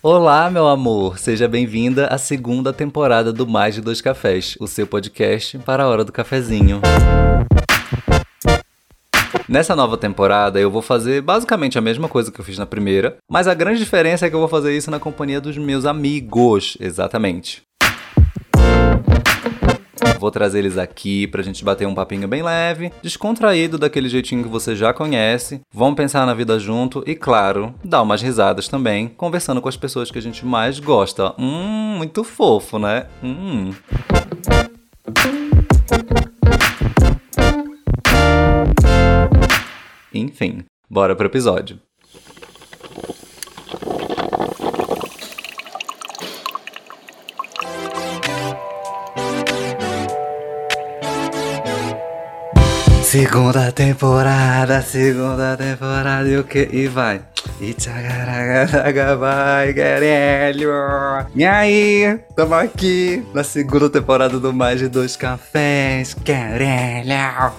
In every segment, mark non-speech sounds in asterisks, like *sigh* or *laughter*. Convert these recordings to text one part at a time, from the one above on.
Olá, meu amor! Seja bem-vinda à segunda temporada do Mais de Dois Cafés, o seu podcast para a hora do cafezinho. Nessa nova temporada eu vou fazer basicamente a mesma coisa que eu fiz na primeira, mas a grande diferença é que eu vou fazer isso na companhia dos meus amigos, exatamente. Vou trazer eles aqui pra gente bater um papinho bem leve, descontraído daquele jeitinho que você já conhece. Vamos pensar na vida junto e, claro, dar umas risadas também, conversando com as pessoas que a gente mais gosta. Hum, muito fofo, né? Hum. Enfim, bora pro episódio. Segunda temporada, segunda temporada e o que? E vai. E vai, querelho. E aí, tamo aqui na segunda temporada do Mais de Dois Cafés, querelho.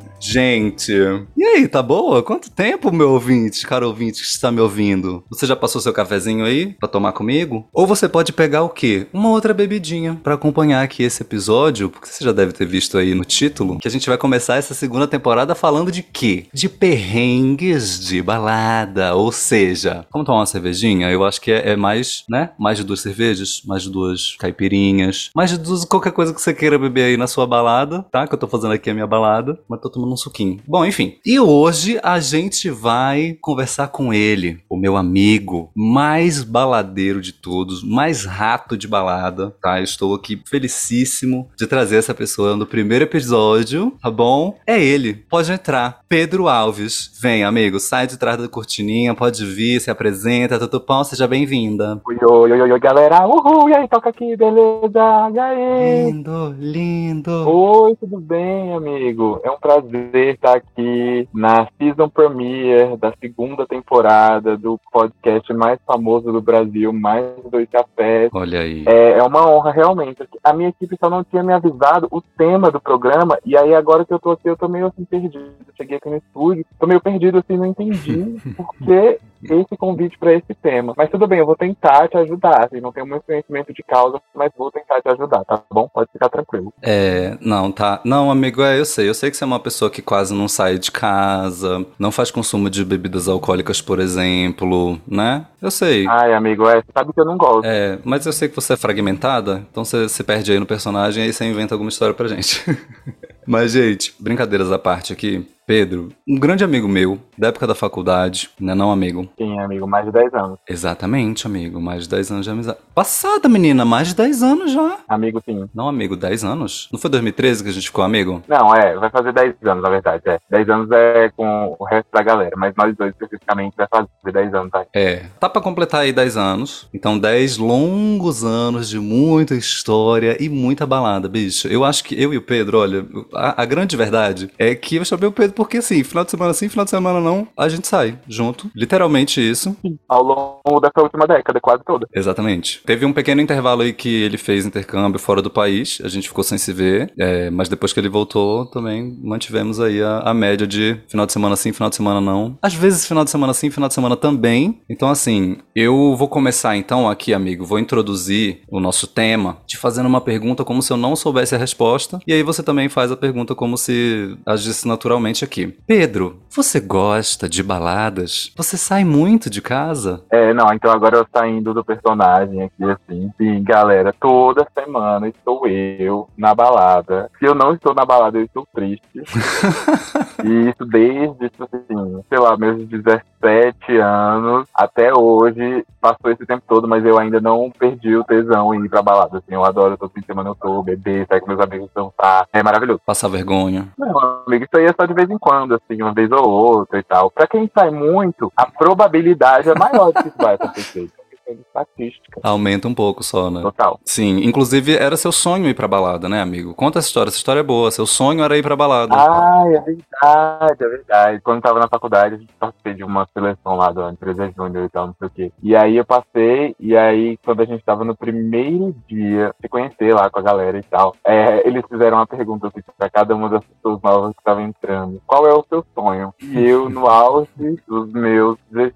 *laughs* Gente, e aí, tá boa? Quanto tempo, meu ouvinte, cara ouvinte que está me ouvindo? Você já passou seu cafezinho aí pra tomar comigo? Ou você pode pegar o quê? Uma outra bebidinha pra acompanhar aqui esse episódio, porque você já deve ter visto aí no título, que a gente vai começar essa segunda temporada falando de quê? De perrengues de balada, ou seja, vamos tomar uma cervejinha? Eu acho que é, é mais, né? Mais de duas cervejas, mais de duas caipirinhas, mais de duas qualquer coisa que você queira beber aí na sua balada, tá? Que eu tô fazendo aqui a minha balada, mas tô tomando um suquinho. Bom, enfim. E hoje a gente vai conversar com ele, o meu amigo mais baladeiro de todos, mais rato de balada, tá? Eu estou aqui felicíssimo de trazer essa pessoa no primeiro episódio, tá bom? É ele. Pode entrar. Pedro Alves. Vem, amigo, sai de trás da cortininha, pode vir, se apresenta. Tutupão, seja bem-vinda. Oi, oi, oi, oi, galera. Uhul, e aí, toca aqui, beleza? E aí? Lindo, lindo. Oi, tudo bem, amigo? É um prazer estar aqui na season premiere da segunda temporada do podcast mais famoso do Brasil, Mais Dois Cafés. Olha aí. É, é uma honra, realmente. A minha equipe só não tinha me avisado o tema do programa, e aí agora que eu tô aqui, eu tô meio assim perdido. Cheguei aqui no estúdio, tô meio perdido assim, não entendi *laughs* por esse convite para esse tema. Mas tudo bem, eu vou tentar te ajudar. Assim, não tenho muito conhecimento de causa, mas vou tentar te ajudar, tá bom? Pode ficar tranquilo. É, não, tá. Não, amigo, é, eu sei. Eu sei que você é uma pessoa que quase não sai de casa, não faz consumo de bebidas alcoólicas, por exemplo, né? Eu sei. Ai, amigo, é, você sabe que eu não gosto. É, mas eu sei que você é fragmentada, então você se perde aí no personagem e aí você inventa alguma história pra gente. *laughs* mas, gente, brincadeiras à parte aqui. Pedro, um grande amigo meu, da época da faculdade, né? Não amigo. Sim, amigo, mais de 10 anos. Exatamente, amigo. Mais de 10 anos de amizade. Passada, menina, mais de 10 anos já. Amigo, sim. Não, amigo, 10 anos? Não foi 2013 que a gente ficou amigo? Não, é, vai fazer 10 anos, na verdade. É. 10 anos é com o resto da galera, mas nós dois especificamente vai fazer 10 anos aí. É, tá pra completar aí 10 anos. Então, 10 longos anos de muita história e muita balada, bicho. Eu acho que eu e o Pedro, olha, a, a grande verdade é que eu chamei o Pedro porque assim, final de semana sim, final de semana não, a gente sai junto. Literalmente isso. Ao longo dessa última década, quase toda. Exatamente. Teve um pequeno intervalo aí que ele fez intercâmbio fora do país, a gente ficou sem se ver, é, mas depois que ele voltou, também mantivemos aí a, a, média de final de semana sim, final de semana não. Às vezes final de semana sim, final de semana também. Então, assim, eu vou começar então aqui, amigo, vou introduzir o nosso tema te fazendo uma pergunta como se eu não soubesse a resposta, e aí você também faz a pergunta como se agisse naturalmente aqui. Pedro, você gosta de baladas? Você sai muito de casa? É, não, então agora eu saindo do personagem aqui, assim. Sim, galera, toda semana estou eu na balada. Se eu não estou na balada, eu estou triste. *laughs* e isso desde, tipo assim, sei lá, meus 17 anos até hoje. Passou esse tempo todo, mas eu ainda não perdi o tesão em ir pra balada. Assim, eu adoro, todo fim de semana eu tô, beber, sair com meus amigos dançar. É maravilhoso. Passar vergonha. Não, amigo, isso aí é só de vez em quando, assim, uma vez ou outra e tal. Pra quem sai muito, a probabilidade é maior de que isso vai acontecer de estatística. Aumenta um pouco só, né? Total. Sim, inclusive era seu sonho ir pra balada, né, amigo? Conta essa história, essa história é boa. Seu sonho era ir pra balada. Ah, é verdade, é verdade. Quando eu tava na faculdade, a gente participei de uma seleção lá do Empresa Júnior e tal, não sei o quê. E aí eu passei, e aí quando a gente tava no primeiro dia, se conhecer lá com a galera e tal, é, eles fizeram uma pergunta assim, pra cada uma das pessoas novas que estavam entrando. Qual é o seu sonho? E eu, no auge dos meus 16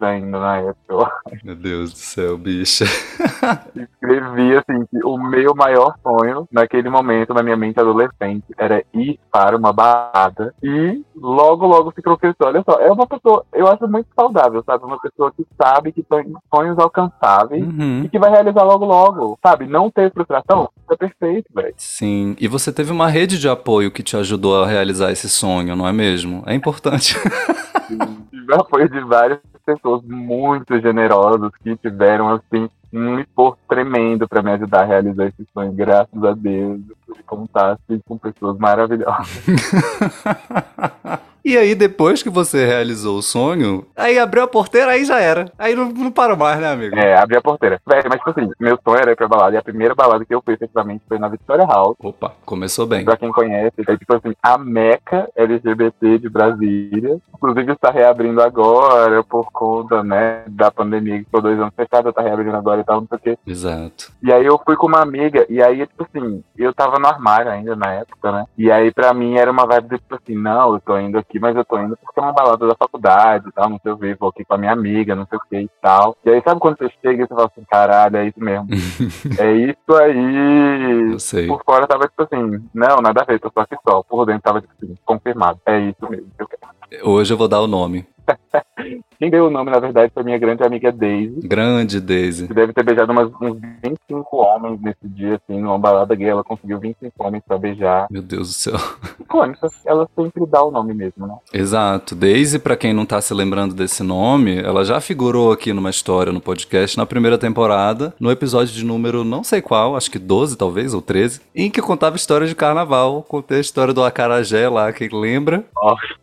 ainda na época. Meu Deus do céu, bicha. *laughs* Escrevi assim que o meu maior sonho naquele momento, na minha mente adolescente, era ir para uma balada e logo, logo se concretizou. Olha só, é uma pessoa, eu acho muito saudável, sabe? Uma pessoa que sabe que tem sonhos alcançáveis Uhum. e que vai realizar logo, logo, sabe? Não ter frustração, é perfeito, velho. Sim, e você teve uma rede de apoio que te ajudou a realizar esse sonho, não é mesmo? É importante. *laughs* *laughs* Tive apoio de várias pessoas muito generosas que tiveram, assim, um esforço tremendo para me ajudar a realizar esse sonho. Graças a Deus, eu pude contar assim, com pessoas maravilhosas. *laughs* E aí, depois que você realizou o sonho, aí abriu a porteira, aí já era. Aí não, não parou mais, né, amigo? É, abri a porteira. Velho, mas tipo assim, meu sonho era ir pra balada. E a primeira balada que eu fui, efetivamente, foi na Victoria House. Opa, começou bem. Pra quem conhece, é tipo assim, a meca LGBT de Brasília. Inclusive está reabrindo agora por conta, né, da pandemia que ficou dois anos fechada, tá reabrindo agora e tal, não sei o quê. Exato. E aí eu fui com uma amiga, e aí, tipo assim, eu tava no armário ainda na época, né? E aí pra mim era uma vibe de, tipo assim, não, eu tô indo aqui, mas eu tô indo porque é uma balada da faculdade e tal, não sei o que, vou aqui com a minha amiga, não sei o que e tal. E aí sabe quando você chega e você fala assim, caralho, é isso mesmo. *laughs* é isso aí. Eu sei. Por fora tava tipo assim, não, nada a ver, tô só aqui só. Por dentro tava tipo assim, confirmado. É isso mesmo. que eu quero. Hoje eu vou dar o nome. *laughs* Quem deu o nome, na verdade, foi minha grande amiga Daisy. Grande Daisy. Que deve ter beijado umas, uns 25 homens nesse dia, assim, numa balada gay. Ela conseguiu 25 homens pra beijar. Meu Deus do céu. Icônica. Ela sempre dá o nome mesmo, né? Exato. Daisy, pra quem não tá se lembrando desse nome, ela já figurou aqui numa história no podcast na primeira temporada, no episódio de número não sei qual, acho que 12 talvez, ou 13, em que contava história de carnaval. Contei a história do acarajé lá, quem lembra?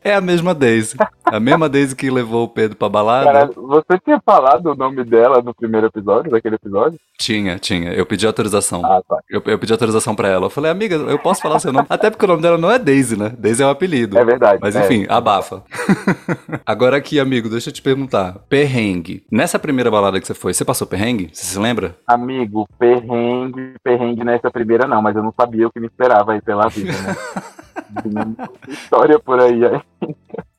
É a mesma Daisy. A mesma Daisy que levou o Pedro pra balada. Caralho, você tinha falado o nome dela no primeiro episódio, daquele episódio? Tinha, tinha. Eu pedi autorização. Ah, tá. Eu, eu pedi autorização pra ela. Eu falei, amiga, eu posso falar seu nome? Até porque o nome dela não é Daisy, né? Daisy é um apelido. É verdade. Mas é. enfim, abafa. *laughs* Agora aqui, amigo, deixa eu te perguntar. Perrengue. Nessa primeira balada que você foi, você passou perrengue? Você se lembra? Amigo, perrengue, perrengue nessa primeira não, mas eu não sabia o que me esperava aí pela vida, né? *laughs* História por aí. aí.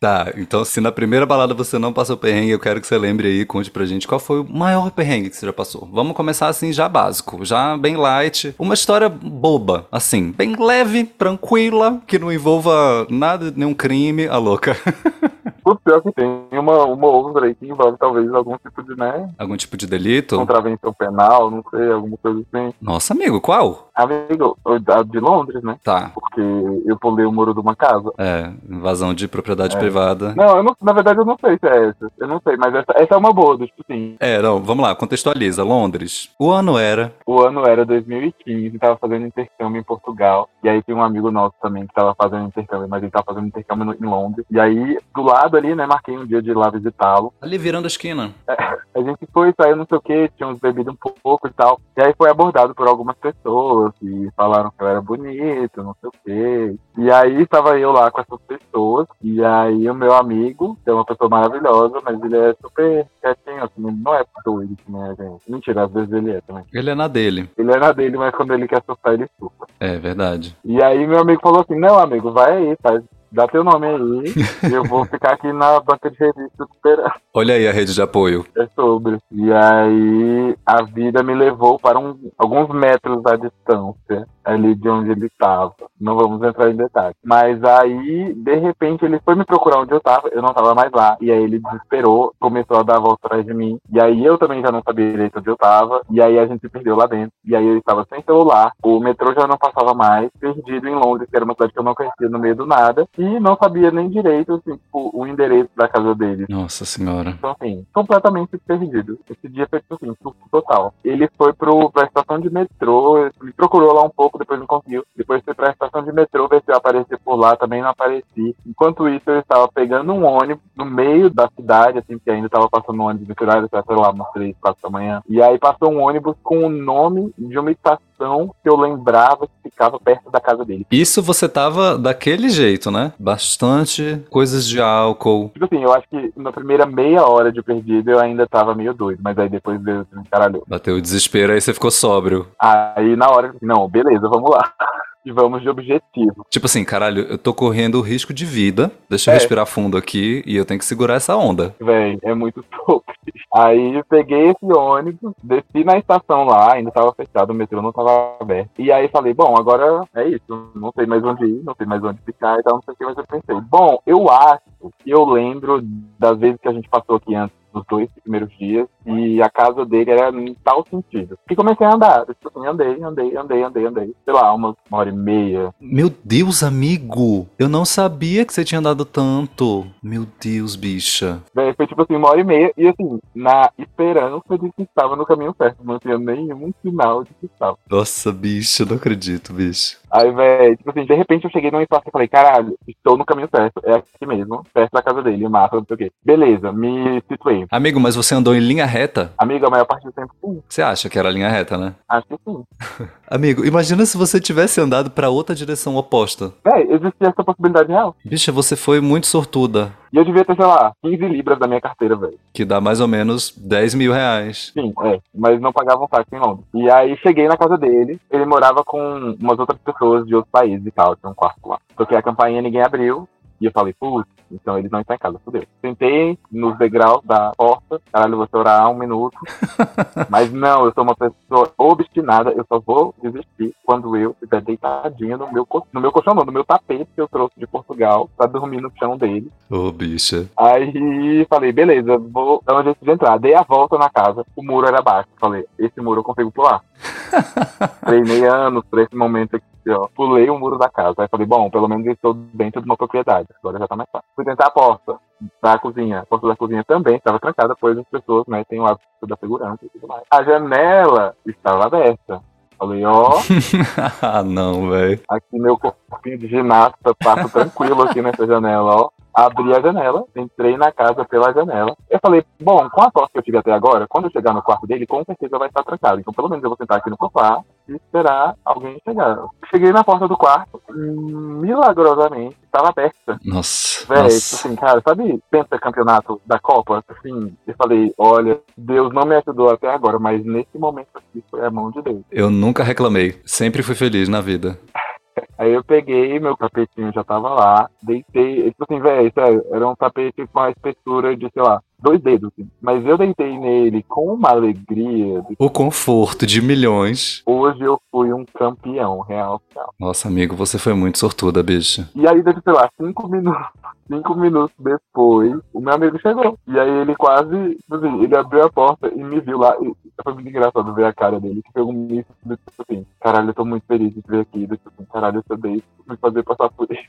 Tá, então se na primeira balada você não passou perrengue, eu quero que você lembre aí, conte pra gente qual foi o maior perrengue que você já passou. Vamos começar assim, já básico, já bem light. Uma história boba, assim, bem leve, tranquila, que não envolva nada, nenhum crime, a louca. *laughs* O pior que tem uma, uma outra aí que envolve talvez algum tipo de, né, Algum tipo de delito? contravenção penal, não sei, alguma coisa assim. Nossa, amigo, qual? Amigo, a de Londres, né? Tá. Porque eu pulei o muro de uma casa. É, invasão de propriedade É. privada. Não, eu não, na verdade eu não sei se é essa. Eu não sei, mas essa, essa é uma boa, tipo assim. É, não, vamos lá, contextualiza. Londres. O ano era. O ano era 2015, tava fazendo intercâmbio em Portugal. E aí tem um amigo nosso também que tava fazendo intercâmbio, mas ele tava fazendo intercâmbio no- em Londres. E aí, do lado ali, né, marquei um dia de ir lá visitá-lo. Ali virando a esquina. *laughs* A gente foi, saiu não sei o que, tínhamos bebido um pouco e tal. E aí foi abordado por algumas pessoas que falaram que eu era bonito, não sei o que. E aí estava eu lá com essas pessoas. E aí o meu amigo, que é uma pessoa maravilhosa, mas ele é super quietinho, assim, não é doido, que nem a gente. Mentira, às vezes ele é também. Ele é na dele. Ele é na dele, mas quando ele quer surtar, ele surta. É verdade. E aí meu amigo falou assim, não, amigo, vai aí, faz, dá teu nome aí, eu vou ficar aqui na banca de revista esperando. Olha aí a rede de apoio. É sobre. E aí a vida me levou para um- alguns metros à distância ali de onde ele estava. Não vamos entrar em detalhes. Mas aí, de repente, ele foi me procurar onde eu estava, eu não estava mais lá. E aí ele desesperou, começou a dar a volta atrás de mim. E aí eu também já não sabia direito onde eu estava. E aí a gente se perdeu lá dentro. E aí eu estava sem celular, o metrô já não passava mais, perdido em Londres, que era uma cidade que eu não conhecia no meio do nada. E não sabia nem direito, assim, tipo, o endereço da casa dele. Nossa senhora. Então, assim, completamente perdido. Esse dia foi, tipo assim, total. Ele foi pro, pra estação de metrô, me procurou lá um pouco, depois não conseguiu. Depois foi pra estação de metrô, ver se eu aparecer por lá, também não apareci. Enquanto isso, eu estava pegando um ônibus no meio da cidade, assim, que ainda estava passando um ônibus nesse horário, sei lá, umas três, quatro da manhã. E aí passou um ônibus com o nome de uma estação que eu lembrava que ficava perto da casa dele. Isso você tava daquele jeito, né? Bastante coisas de álcool. Tipo assim, eu acho que na primeira meia hora de perdido eu ainda tava meio doido, mas aí depois veio assim, caralho. Bateu o desespero, aí você ficou sóbrio. Aí na hora, não, beleza, vamos lá. *laughs* vamos de objetivo. Tipo assim, caralho, eu tô correndo o risco de vida. Deixa eu É. respirar fundo aqui e eu tenho que segurar essa onda. Véi, é muito *laughs* top. Aí eu peguei esse ônibus, desci na estação lá, ainda tava fechado, o metrô não tava aberto. E aí falei, bom, agora é isso. Não sei mais onde ir, não sei mais onde ficar e tal, não sei o que, mas eu pensei, bom, eu acho que eu lembro das vezes que a gente passou aqui antes dos dois primeiros dias e a casa dele era em tal sentido. E comecei a andar, tipo assim, andei, andei, andei, andei, andei. Sei lá, uma, uma hora e meia. Meu Deus, amigo! Eu não sabia que você tinha andado tanto. Meu Deus, bicha. Véi, Foi tipo assim, uma hora e meia. E assim, na esperança de que estava no caminho certo. Não tinha nenhum sinal de que estava. Nossa, bicha, não acredito, bicho. Aí, velho, tipo assim, de repente eu cheguei num espaço e falei, caralho, estou no caminho certo. É aqui mesmo, perto da casa dele, massa, não sei o quê. Beleza, me situei. Amigo, mas você andou em linha reta? Amigo, a maior parte do tempo, sim. Você acha que era linha reta, né? Acho que sim. *laughs* Amigo, imagina se você tivesse andado pra outra direção oposta. Véi, existia essa possibilidade real. Bicha, você foi muito sortuda. E eu devia ter, sei lá, 15 libras da minha carteira, velho. Que dá mais ou menos 10 mil reais. Sim, é. Mas não pagavam táxi em Londres. E aí cheguei na casa dele, ele morava com umas outras pessoas de outros países e tal, tinha um quarto lá. Toquei a campainha, ninguém abriu. E eu falei, putz, então ele não está em casa, fudeu. Sentei nos degraus da porta, caralho, eu vou chorar um minuto. *laughs* Mas não, eu sou uma pessoa obstinada, eu só vou desistir quando eu estiver deitadinha no meu, no meu colchão, não, no meu tapete que eu trouxe de Portugal, pra dormir no chão dele. Ô, bicha. Aí falei, beleza, vou dar um jeito de entrar. Dei a volta na casa, o muro era baixo. Falei, esse muro eu consigo pular. *laughs* Treinei anos pra esse momento aqui, ó. Pulei o muro da casa. Aí falei, bom, pelo menos eu estou dentro de uma propriedade. Agora já tá mais fácil. Fui tentar a porta da cozinha. A porta da cozinha também estava trancada, pois as pessoas, né, têm o hábito da segurança e tudo mais. A janela estava aberta. Falei, ó, *laughs* ah, não, velho. aqui meu corpinho de ginasta passo tranquilo aqui nessa janela, ó. Abri a janela, entrei na casa pela janela. Eu falei, bom, com a sorte que eu tive até agora, quando eu chegar no quarto dele, com certeza vai estar trancado. Então pelo menos eu vou sentar aqui no sofá e esperar alguém chegar. Cheguei na porta do quarto, milagrosamente, estava aberta. Nossa. Véi, tipo nossa. assim, cara, sabe, pensa campeonato da Copa? Assim, eu falei, olha, Deus não me ajudou até agora, mas nesse momento aqui foi a mão de Deus. Eu nunca reclamei. Sempre fui feliz na vida. Aí eu peguei, meu tapetinho já tava lá, deitei, tipo assim, velho, sério, era um tapete com a espessura de, sei lá, dois dedos, assim. Mas eu deitei nele com uma alegria. O conforto de milhões. Hoje eu fui um campeão, real, real. Nossa, amigo, você foi muito sortuda, bicha. E aí, deve, sei lá, cinco minutos, *laughs* cinco minutos depois, o meu amigo chegou. E aí ele quase, assim, ele abriu a porta e me viu lá. E foi muito engraçado ver a cara dele, que pegou um misto do tipo assim, caralho, eu tô muito feliz de te ver aqui, do tipo assim, caralho, eu sabia me fazer passar por isso.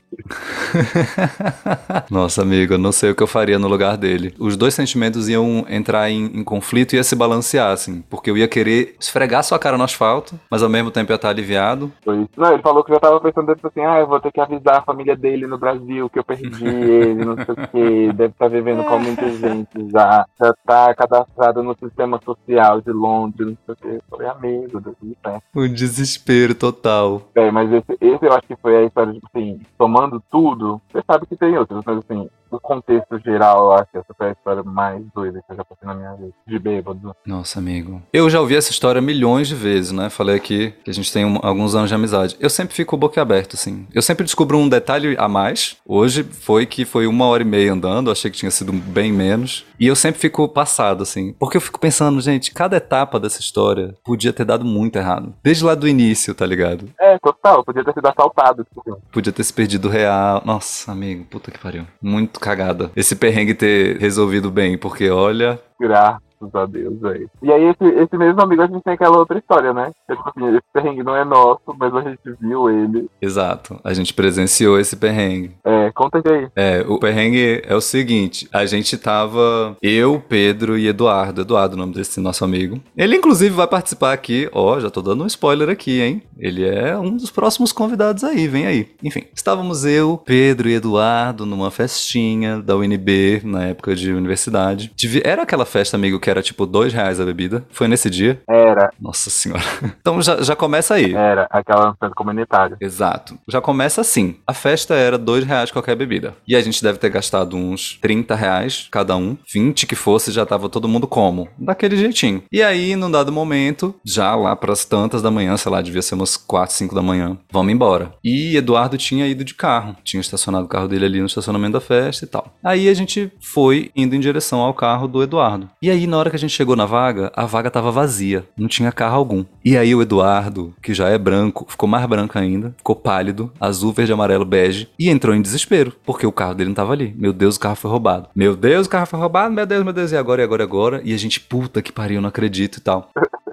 *laughs* Nossa, amigo, eu não sei o que eu faria no lugar dele. Os dois sentimentos iam entrar em, em conflito e ia se balancear, assim. Porque eu ia querer esfregar sua cara no asfalto, mas ao mesmo tempo ia estar aliviado. Foi isso. Não, ele falou que já tava pensando tipo assim, ah, eu vou ter que avisar a família dele no Brasil que eu perdi *laughs* ele, não sei o quê, deve estar vivendo com muita gente já, já tá cadastrado no sistema social de Londres, não sei o quê. Eu falei, amigo, Deus me. Um desespero total. É, mas esse, esse eu acho que foi a história, tipo assim, somando tudo, você sabe que tem outros, mas assim, no contexto geral, eu acho que essa foi a história mais doida que eu já passei na minha vida, de bêbado. Nossa, amigo. Eu já ouvi essa história milhões de vezes, né? Falei aqui que a gente tem um- alguns anos de amizade. Eu sempre fico boquiaberto, assim. Eu sempre descubro um detalhe a mais. Hoje foi que foi uma hora e meia andando, achei que tinha sido bem menos. E eu sempre fico passado, assim. Porque eu fico pensando, gente, cada etapa dessa história podia ter dado muito errado. Desde lá do início, tá ligado? É, total, podia ter sido assaltado, tipo assim. Podia ter se perdido real. Nossa, amigo, puta que pariu. Muito cagada. Esse perrengue ter resolvido bem, porque olha. Graças a Deus, velho. E aí, esse, esse mesmo amigo, a gente tem aquela outra história, né? Que, tipo assim, esse perrengue não é nosso, mas a gente viu ele. Exato. A gente presenciou esse perrengue. É, conta aí. É, o perrengue é o seguinte: a gente tava, eu, Pedro e Eduardo. Eduardo, o nome desse nosso amigo. Ele, inclusive, vai participar aqui. Ó, já tô dando um spoiler aqui, hein? Ele é um dos próximos convidados aí, vem aí. Enfim, estávamos eu, Pedro e Eduardo numa festinha da UNB, na época de universidade. Era aquela festa, amigo, que era tipo dois reais a bebida. Foi nesse dia? Era, Nossa senhora. *laughs* Então já, já começa aí. era aquela festa comunitária. Exato. Já começa assim. A festa era dois reais qualquer bebida. E a gente deve ter gastado uns 30 reais cada um. 20 que fosse, já tava todo mundo como? Daquele jeitinho. E aí, num dado momento, já lá pras tantas da manhã, sei lá, devia ser umas 4, 5 da manhã, vamos embora. E Eduardo tinha ido de carro. Tinha estacionado o carro dele ali no estacionamento da festa e tal. Aí a gente foi indo em direção ao carro do Eduardo. E aí, na hora que a gente chegou na vaga, a vaga tava vazia. Não tinha carro algum. E aí o Eduardo, que já é branco, ficou mais branco ainda, ficou pálido, azul, verde, amarelo, bege, e entrou em desespero, porque o carro dele não tava ali. Meu Deus, o carro foi roubado. Meu Deus, o carro foi roubado, meu Deus, meu Deus, e agora, e agora, e agora? E a gente, puta que pariu, não acredito e tal.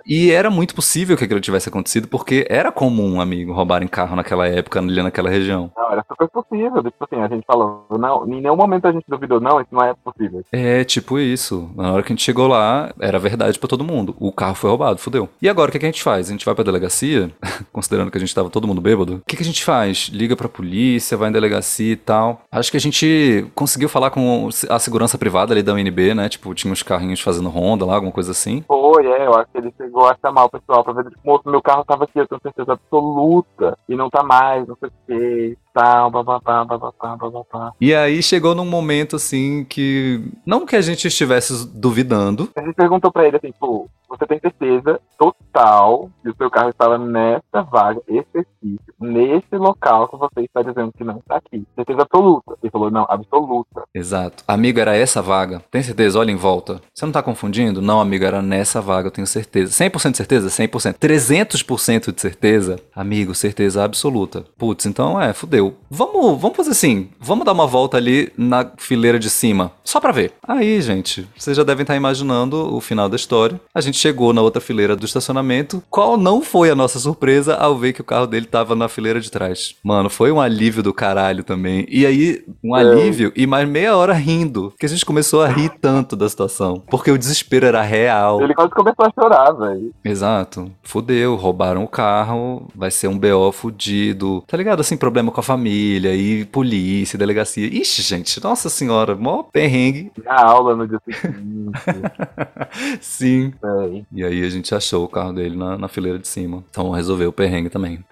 E era muito possível que aquilo tivesse acontecido, porque era comum, amigo, roubarem carro naquela época, ali naquela região. Não, era super possível. Tipo assim, a gente falou, não, em nenhum momento a gente duvidou, não, isso não é possível. É, tipo isso. Na hora que a gente chegou lá, era verdade pra todo mundo. O carro foi roubado, fudeu. E agora, o que, que a gente faz? A gente vai pra delegacia, *laughs* considerando que a gente tava todo mundo bêbado. O que, que a gente faz? Liga pra polícia, vai em delegacia e tal. Acho que a gente conseguiu falar com a segurança privada ali da UNB, né? Tipo, tinha uns carrinhos fazendo ronda lá, alguma coisa assim. Foi, é, eu acho que ele a chamar o pessoal pra ver, tipo, moço, meu carro tava aqui, eu tenho certeza absoluta, e não tá mais, não sei o que, tal, bababá, bababá, bababá. E aí chegou num momento assim que. Não que a gente estivesse duvidando. A gente perguntou pra ele assim, pô, você tem certeza total que o seu carro estava nessa vaga específica, nesse local que você está dizendo que não está aqui. Certeza absoluta. Ele falou, não, absoluta. Exato. Amigo, era essa vaga? Tem certeza? Olha em volta. Você não tá confundindo? Não, amigo, era nessa vaga, eu tenho certeza. 100% de certeza? 100%. 300% de certeza? Amigo, certeza absoluta. Putz, então é, fudeu. Vamos, vamos fazer assim, vamos dar uma volta ali na fileira de cima, só pra ver. Aí, gente, vocês já devem estar imaginando o final da história. A gente chegou na outra fileira do estacionamento. Qual não foi a nossa surpresa ao ver que o carro dele tava na fileira de trás? Mano, foi um alívio do caralho também. E aí, um É. alívio e mais meia hora rindo. Que a gente começou a rir tanto da situação. Porque o desespero era real. Ele quase começou a chorar, velho. Exato. Fudeu, roubaram o carro, vai ser um BO fudido. Tá ligado? Assim, problema com a família, e polícia, delegacia. Ixi, gente, nossa senhora, mó perrengue. Na aula no dia seguinte, *laughs* Sim. Velho. E aí a gente achou o carro dele na, na fileira de cima. Então resolveu o perrengue também.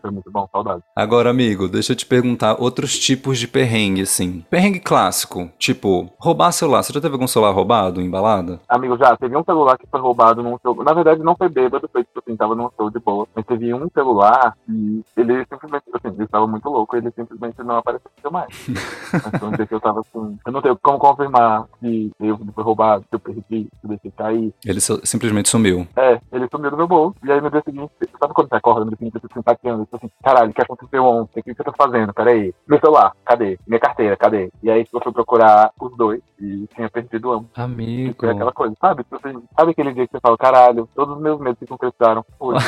Foi muito bom, saudade. Agora, amigo, deixa eu te perguntar outros tipos de perrengue, assim. Perrengue clássico, tipo, roubar celular. Você já teve algum celular roubado, embalada? Amigo, já, teve um celular que foi roubado num show. Na verdade, não foi bêbado, foi tipo assim, tava num show de boa. Mas teve um celular e ele simplesmente, assim, ele estava muito louco, ele simplesmente não apareceu mais. *laughs* Que eu tava assim, eu não tenho como confirmar se eu foi roubado, se eu perdi, se eu deixei cair. Ele so- simplesmente sumiu. É, ele sumiu do meu bolso. E aí no dia seguinte, sabe quando você acorda no dia seguinte, você fica taqueando, tipo assim, caralho, o que aconteceu ontem? O que eu tô fazendo? Peraí. Meu celular, cadê? Minha carteira, cadê? E aí eu fui procurar os dois e tinha perdido ambos. Amigo. Foi aquela coisa, sabe? Tipo assim, sabe aquele dia que você fala, caralho, todos os meus medos se concretizaram hoje.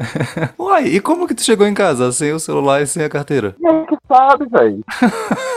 *laughs* Uai, e como que tu chegou em casa sem o celular e sem a carteira? E aí que sabe, velho? *laughs*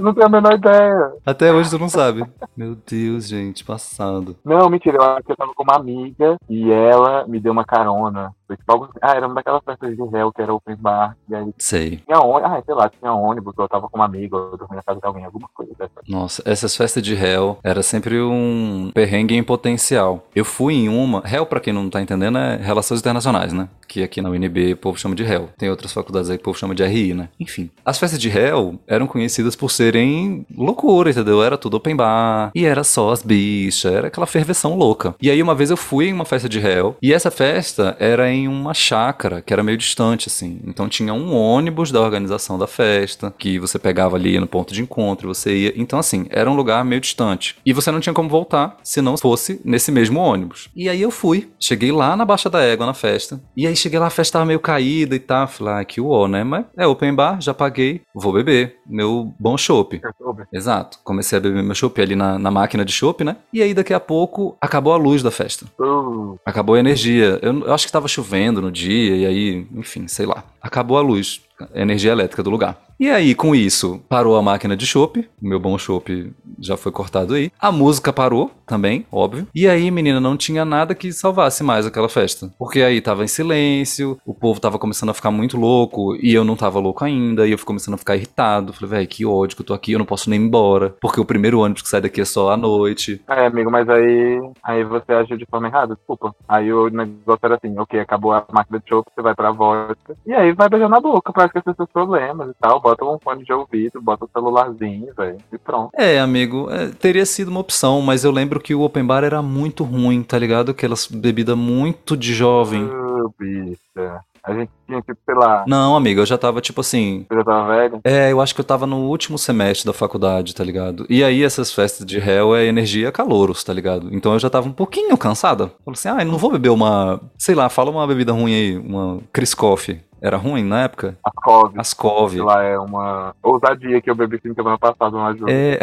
Não tenho a menor ideia. Até hoje tu não sabe. Meu Deus, gente, passado. Não, mentira, eu acho que eu tava com uma amiga e ela me deu uma carona. Foi tipo algo. Ah, era uma daquelas festas de réu que era open bar. E aí Sei. tinha ônibus. Ah, sei lá, tinha ônibus, eu tava com uma amiga, eu dormia na casa de alguém, alguma coisa dessa. Nossa, essas festas de réu era sempre um perrengue em potencial. Eu fui em uma. Réu, pra quem não tá entendendo, é Relações Internacionais, né? Que aqui na UNB o povo chama de réu. Tem outras faculdades aí que o povo chama de RI, né? Enfim. As festas de réu eram conhecidas por serem loucura, entendeu? Era tudo open bar. E era só as bichas. Era aquela ferveção louca. E aí uma vez eu fui em uma festa de réu. E essa festa era em uma chácara que era meio distante, assim. Então tinha um ônibus da organização da festa. Que você pegava ali no ponto de encontro. Você ia. Então, assim, era um lugar meio distante. E você não tinha como voltar se não fosse nesse mesmo ônibus. E aí eu fui. Cheguei lá na Baixa da Égua na festa. E aí cheguei lá, a festa tava meio caída e tal. Falei, ah, que uó, né? Mas é open bar, já paguei. Vou beber. Meu bom chopp. Eu soube. Exato. Comecei a beber meu chopp ali na, na máquina de chopp, né? E aí daqui a pouco acabou a luz da festa. Uh, Acabou a energia. Eu, eu acho que tava chovendo no dia, e aí, enfim, sei lá. Acabou a luz, a energia elétrica do lugar. E aí, com isso, parou a máquina de chopp. O meu bom chopp já foi cortado aí. A música parou também, óbvio. E aí, menina, não tinha nada que salvasse mais aquela festa. Porque aí tava em silêncio, o povo tava começando a ficar muito louco, e eu não tava louco ainda, e eu fui começando a ficar irritado. Falei, velho, que ódio que eu tô aqui, eu não posso nem ir embora, porque o primeiro ônibus que sai daqui é só à noite. É, amigo, mas aí, aí você agiu de forma errada, desculpa. Aí o negócio era assim, ok, acabou a máquina de chopp, você vai pra vodka. E aí vai beijando na boca pra esquecer seus problemas e tal. Bota um fone de ouvido, bota o celularzinho, velho, e pronto. É, amigo, é, teria sido uma opção, mas eu lembro que o open bar era muito ruim, tá ligado? Aquelas bebidas muito de jovem. Ô, bicha. A gente tinha que, sei lá, Não, amigo, eu já tava tipo assim. você já tava velho. É, eu acho que eu tava no último semestre da faculdade, tá ligado? E aí essas festas de réu é energia calouros, tá ligado? Então eu já tava um pouquinho cansada. Falei assim, ah, eu não vou beber uma. Sei lá, fala uma bebida ruim aí, uma Chris Coffee. Era ruim na época? A Cove. Ascov. Sei lá, é uma ousadia que eu bebi de semana passada na Ju. É.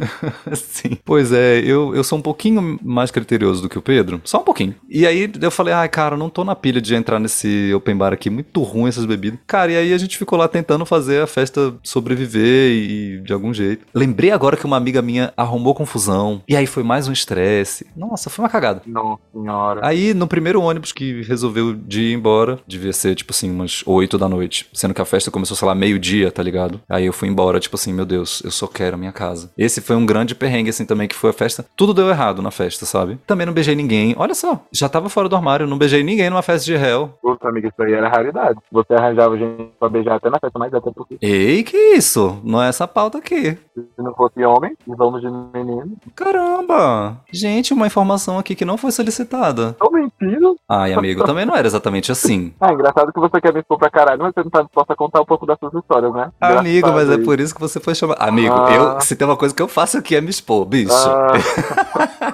*laughs* Sim. Pois é, eu, eu sou um pouquinho mais criterioso do que o Pedro. Só um pouquinho. E aí eu falei, ai, cara, não tô na pilha de entrar nesse open bar aqui. Muito ruim essas bebidas. Cara, e aí a gente ficou lá tentando fazer a festa sobreviver e de algum jeito. Lembrei agora que uma amiga minha arrumou confusão. E aí foi mais um estresse. Nossa, foi uma cagada. Nossa senhora. Aí, no primeiro ônibus que resolveu de ir embora, devia ser, tipo assim, umas 8 da noite. Sendo que a festa começou, sei lá, meio-dia, tá ligado? Aí eu fui embora, tipo assim, meu Deus, eu só quero a minha casa. Esse foi um grande perrengue, assim, também, que foi a festa. Tudo deu errado na festa, sabe? Também não beijei ninguém. Olha só, já tava fora do armário, não beijei ninguém numa festa de réu. Puta, amiga, isso aí era raridade. Você arranjava gente pra beijar até na festa, mas até porque Ei, que isso? Não é essa pauta aqui. se não fosse homem, e vamos de menino. Caramba! Gente, uma informação aqui que não foi solicitada. Tô mentindo. Ai, amigo, também não era exatamente assim. Ah, engraçado que você quer me expor pra caralho, mas você não tá disposto a contar um pouco das suas histórias, né? Amigo, Engraçado mas é por isso que você foi chamado. Amigo, Ah. eu, se tem uma coisa que eu faço aqui é me expor, bicho. Ah,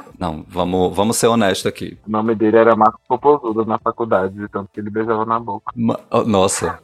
*laughs* Não, vamos, vamos ser honestos aqui. o nome dele era Marcos Popozudo na faculdade, de tanto que ele beijava na boca. Ma- oh, Nossa.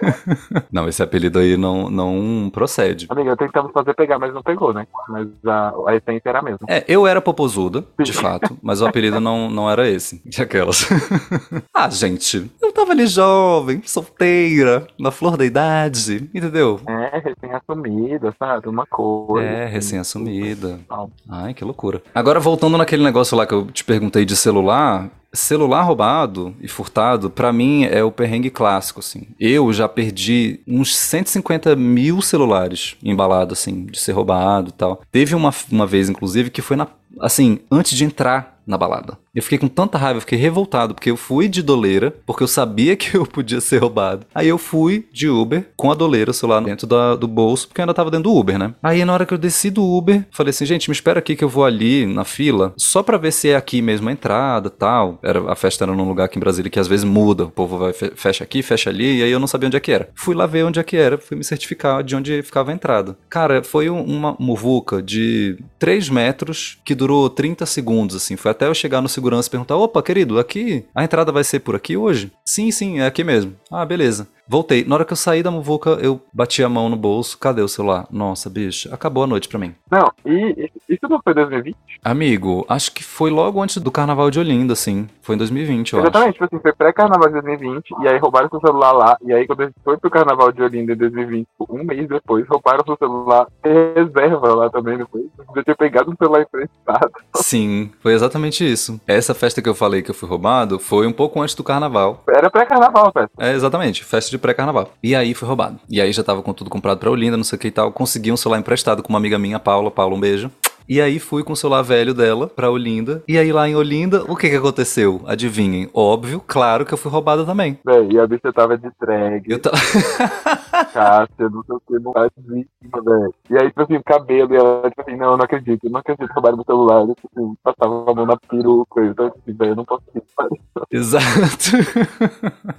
*laughs* não, esse apelido aí não, não procede. Amiga, tentamos fazer pegar, mas não pegou, né? Mas a, a essência era a mesma. É, eu era popozuda, de fato, mas o apelido não, não era esse. De aquelas. *laughs* ah, gente, eu tava ali jovem, solteira, na flor da idade, entendeu? É, recém-assumida, sabe? Uma coisa. É, assim. recém-assumida. Ai, que loucura. Agora, voltando naquele negócio lá que eu te perguntei de celular. Celular roubado e furtado, pra mim, é o perrengue clássico, assim. Eu já perdi uns 150 mil celulares embalados, assim, de ser roubado e tal. Teve uma, uma vez, inclusive, que foi na, assim, antes de entrar na balada. Eu fiquei com tanta raiva, fiquei revoltado, porque eu fui de doleira, porque eu sabia *laughs* que eu podia ser roubado. Aí eu fui de Uber com a doleira, o celular dentro da- do bolso, porque eu ainda tava dentro do Uber, né? Aí na hora que eu desci do Uber, falei assim, gente, me espera aqui que eu vou ali na fila, só pra ver se é aqui mesmo a entrada tal. Era, a festa era num lugar aqui em Brasília que às vezes muda, o povo vai, fe- fecha aqui, fecha ali, e aí eu não sabia onde é que era. Fui lá ver onde é que era, fui me certificar de onde ficava a entrada. Cara, foi um- uma muvuca de 3 metros que durou 30 segundos, assim. Foi até eu chegar no segurança e perguntar: opa, querido, aqui, a entrada vai ser por aqui hoje? Sim, sim, é aqui mesmo. Ah, beleza. Voltei. Na hora que eu saí da muvuca, eu bati a mão no bolso. Cadê o celular? Nossa, bicho, acabou a noite pra mim. Não, e isso não foi 2020? Amigo, acho que foi logo antes do carnaval de Olinda, assim. Foi em 2020, eu acho. Exatamente, tipo assim, foi pré-carnaval de 2020, e aí roubaram seu celular lá, e aí quando a gente foi pro carnaval de Olinda em 2020, tipo, um mês depois, roubaram seu celular e reserva lá também depois. Você tinha pegado um celular emprestado. *laughs* Sim, foi exatamente isso. Essa festa que eu falei que eu fui roubado foi um pouco antes do carnaval. Era pré-carnaval, velho. É, exatamente, festa de pré-carnaval. E aí foi roubado. E aí já tava com tudo comprado pra Olinda, não sei o que e tal. Consegui um celular emprestado com uma amiga minha, Paula. Paula, um beijo. E aí fui com o celular velho dela pra Olinda. E aí lá em Olinda, o que que aconteceu? Adivinhem. Óbvio, claro que eu fui roubada também. Véi, e a bicha tava de drag, Eu ta... *laughs* Cássia, não sei o que, não faz vítima, velho. E aí, tipo assim, o cabelo, e ela, tipo assim, não, eu não acredito, eu não acredito que roubaram meu celular. Eu, tipo assim, passava a mão na peruca, então, tipo assim, velho, eu não posso ir. Exato.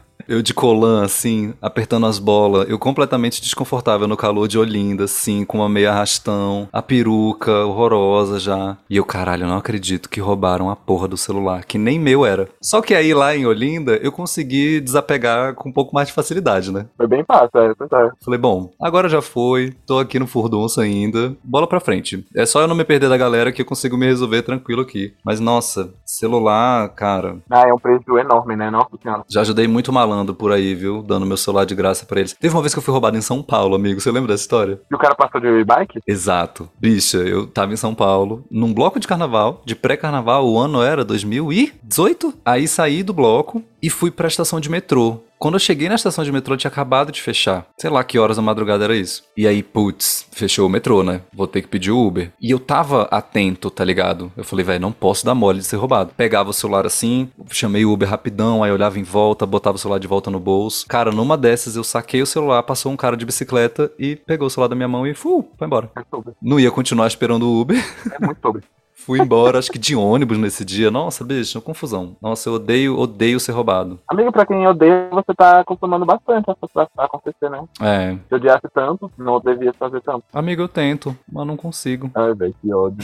*laughs* Eu de colã, assim, apertando as bolas, eu completamente desconfortável no calor de Olinda, assim, com uma meia arrastão, a peruca horrorosa já. E eu, caralho, não acredito que roubaram a porra do celular, que nem meu era. Só que aí lá em Olinda, eu consegui desapegar com um pouco mais de facilidade, né? Foi bem fácil, é, é. Falei, bom, agora já foi, tô aqui no furdunço ainda, bola pra frente. É só eu não me perder da galera que eu consigo me resolver tranquilo aqui. Mas nossa, celular, cara, Ah, é um preço enorme, né? Nossa senhora. já ajudei muito malandro malandro por aí, viu? Dando meu celular de graça pra eles. Teve uma vez que eu fui roubado em São Paulo, amigo. Você lembra dessa história? E o cara passou de bike? Exato. Bicha, eu tava em São Paulo, num bloco de carnaval, de pré-carnaval, o ano era 2018. Aí saí do bloco e fui pra estação de metrô. Quando eu cheguei na estação de metrô, tinha acabado de fechar. Sei lá que horas da madrugada era isso. E aí, putz, fechou o metrô, né? Vou ter que pedir o Uber. E eu tava atento, tá ligado? Eu falei, velho, não posso dar mole de ser roubado. Pegava o celular assim, chamei o Uber rapidão, aí olhava em volta, botava o celular de volta no bolso. Cara, numa dessas eu saquei o celular, passou um cara de bicicleta e pegou o celular da minha mão e fu, foi embora. É. Não ia continuar esperando o Uber. É muito sobre. *laughs* Fui embora, acho que de ônibus nesse dia. Nossa, bicho, confusão. Nossa, eu odeio, odeio ser roubado. Amigo, pra quem odeia, você tá acostumando bastante essa pra acontecer, né? É, Se odiasse tanto, não devia fazer tanto. amigo, eu tento, mas não consigo. *laughs* Ai, velho, que ódio.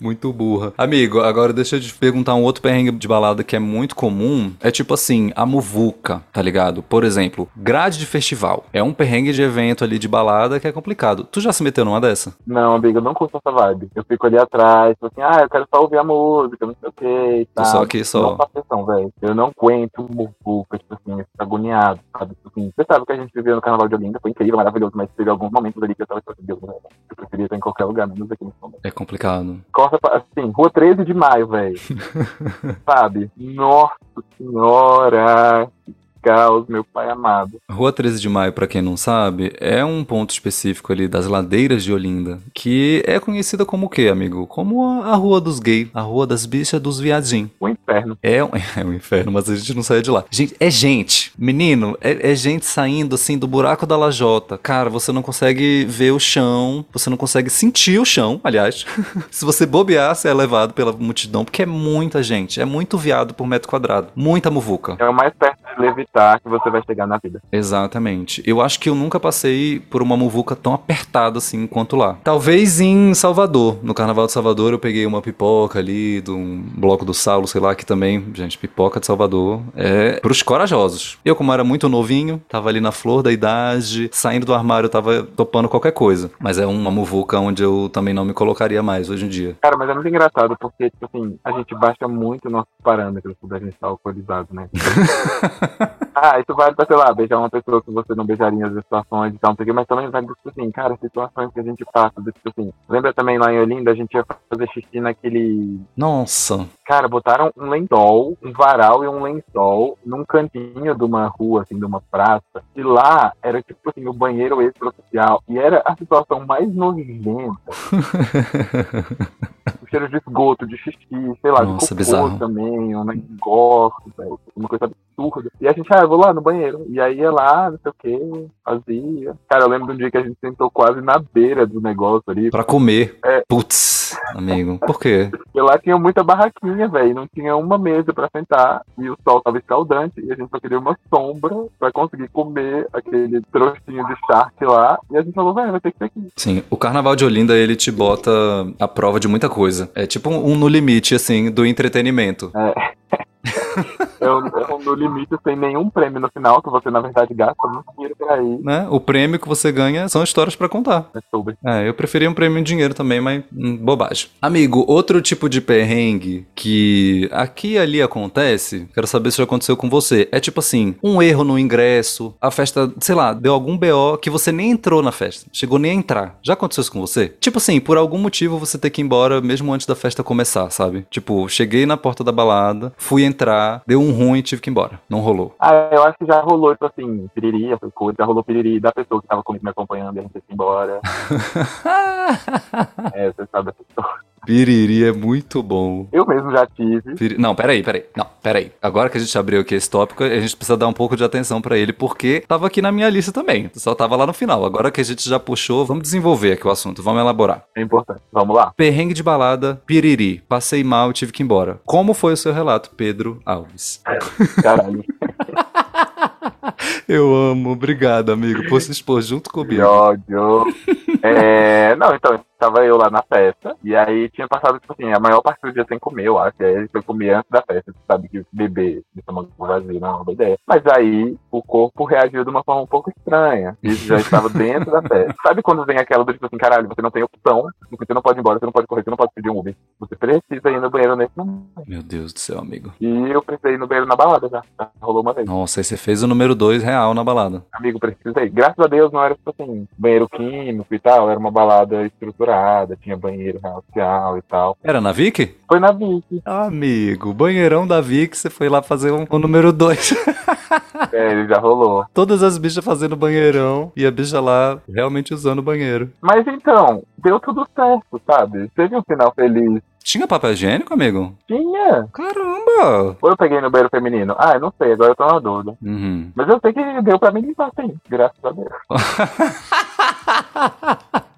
Muito burra. Amigo, agora deixa eu te perguntar um outro perrengue de balada que é muito comum. É tipo assim, a muvuca, tá ligado? Por exemplo, grade de festival. É um perrengue de evento ali de balada que é complicado. Tu já se meteu numa dessa? Não, amigo, eu não curto essa vibe. Eu fico ali atrás, assim, ah, eu quero só ouvir a música, não sei o que e tal. só aqui, só. Não faço questão, velho. Eu não aguento muvuca, tipo assim, eu fico agoniado, sabe? Tipo assim, você sabe que a gente viveu no Carnaval de Olinda, foi incrível, maravilhoso, mas teve alguns momentos ali que eu tava tipo, Deus, velho. Eu preferia estar em qualquer lugar, menos aqui nesse momento. É complicado. Corta pra, assim, Rua 13 de Maio, velho. *laughs* sabe? Nossa senhora, que caos, meu pai amado. Rua 13 de Maio, pra quem não sabe, é um ponto específico ali das ladeiras de Olinda, que é conhecida como o quê, amigo? Como a, a Rua dos Gays, a Rua das Bichas dos Viadinhos. O inferno. É um, *laughs* é um inferno, mas a gente não sai de lá. Gente, é gente. Menino, é, é gente saindo assim do buraco da lajota. Cara, você não consegue ver o chão, você não consegue sentir o chão, aliás. *laughs* Se você bobear, você é levado pela multidão, porque é muita gente. É muito viado por metro quadrado. Muita muvuca. É o mais perto de levitar que você vai chegar na vida. Exatamente. Eu acho que eu nunca passei por uma muvuca tão apertada assim quanto lá. Talvez em Salvador. No Carnaval de Salvador eu peguei uma pipoca ali, de um bloco do Saulo, sei lá, que também, gente, pipoca de Salvador é pros corajosos. Eu, como era muito novinho, tava ali na flor da idade, saindo do armário, tava topando qualquer coisa. Mas é uma muvuca onde eu também não me colocaria mais hoje em dia. Cara, mas é muito engraçado porque, tipo assim, a gente baixa muito nossos parâmetros quando a gente tá alcoolizado, né? *laughs* ah, isso vale pra, sei lá, beijar uma pessoa que você não beijaria em situações e tal, não sei o quê, mas também vale, tipo assim, cara, situações que a gente passa, tipo assim. Lembra também lá em Olinda, a gente ia fazer xixi naquele. Nossa, Cara, botaram um lençol, um varal e um lençol num cantinho de uma rua, assim, de uma praça. E lá era, tipo assim, o banheiro extra-oficial. E era a situação mais nojenta. *laughs* o cheiro de esgoto, de xixi, sei lá, Nossa, de cocô bizarro. também, um negócio, uma coisa absurda. E a gente, ah, eu vou lá no banheiro. E aí ia lá, não sei o que, fazia. Cara, eu lembro de um dia que a gente sentou quase na beira do negócio ali. pra comer. É. Putz, amigo. Por quê? E lá tinha muita barraquinha, velho. Não tinha uma mesa pra sentar. E o sol tava escaldante. E a gente só queria uma sombra pra conseguir comer aquele trouxinho de charque lá. E a gente falou, velho, vai ter que ser aqui. Sim, o Carnaval de Olinda, ele te bota à prova de muita coisa. É tipo um, no limite, assim, do entretenimento. Eu, eu no limite sem nenhum prêmio no final, que você na verdade gasta muito dinheiro pra ir. Né? O prêmio que você ganha são histórias pra contar. É sobre. É, eu preferia um prêmio em dinheiro também, mas hum, bobagem. Amigo, outro tipo de perrengue que aqui e ali acontece, quero saber se já aconteceu com você. É tipo assim, um erro no ingresso, a festa, sei lá, deu algum BO que você nem entrou na festa, chegou nem a entrar. Já aconteceu isso com você? Tipo assim, por algum motivo você ter que ir embora mesmo antes da festa começar, sabe? Tipo, cheguei na porta da balada, fui entrar, deu um ruim e tive que ir embora. Não rolou. Ah, eu acho que já rolou, tipo assim, piriri, essas coisas. Já rolou piriri da pessoa que tava comigo me acompanhando e a gente foi embora. *laughs* é, você sabe essa história. Piriri é muito bom. Eu mesmo já tive. Piri- Não, peraí, peraí. Não, peraí. Agora que a gente abriu aqui esse tópico, a gente precisa dar um pouco de atenção pra ele, porque tava aqui na minha lista também. Só tava lá no final. Agora que a gente já puxou, vamos desenvolver aqui o assunto, vamos elaborar. É importante. Vamos lá. Perrengue de balada, piriri. Passei mal e tive que ir embora. Como foi o seu relato, Pedro Alves? Caralho. *laughs* Eu amo, obrigado, amigo, por se expor junto Que comigo. ódio. É, não, então, tava eu lá na festa, e aí tinha passado, tipo assim, a maior parte do dia sem comer, eu acho. E aí ele foi comer antes da festa. Sabe que beber de estômago vazio não é uma boa ideia. Mas aí o corpo reagiu de uma forma um pouco estranha. Isso já estava *laughs* dentro da festa. Sabe quando vem aquela do tipo assim, caralho, você não tem opção, você não pode ir embora, você não pode correr, você não pode pedir um Uber. Você precisa ir no banheiro nesse momento. Meu Meu Deus do céu, amigo. E eu precisei ir no banheiro na balada já. já rolou uma vez. Nossa, aí você fez o número 2 real na balada. Amigo, precisei. Graças a Deus não era tipo assim, banheiro químico e tal. Era uma balada estruturada, tinha banheiro racial e tal. Era na Vic? Foi na Vic. Amigo, banheirão da Vic, você foi lá fazer um, o número 2. *laughs* É, ele já rolou. Todas as bichas fazendo banheirão e a bicha lá realmente usando o banheiro. Mas então, deu tudo certo, sabe? Teve um final feliz. Tinha papel higiênico, amigo? Tinha. Caramba! Ou eu peguei no banheiro feminino? Ah, eu não sei, agora eu tô na dúvida. Uhum. Mas eu sei que deu pra me limpar sim, graças a Deus. *laughs*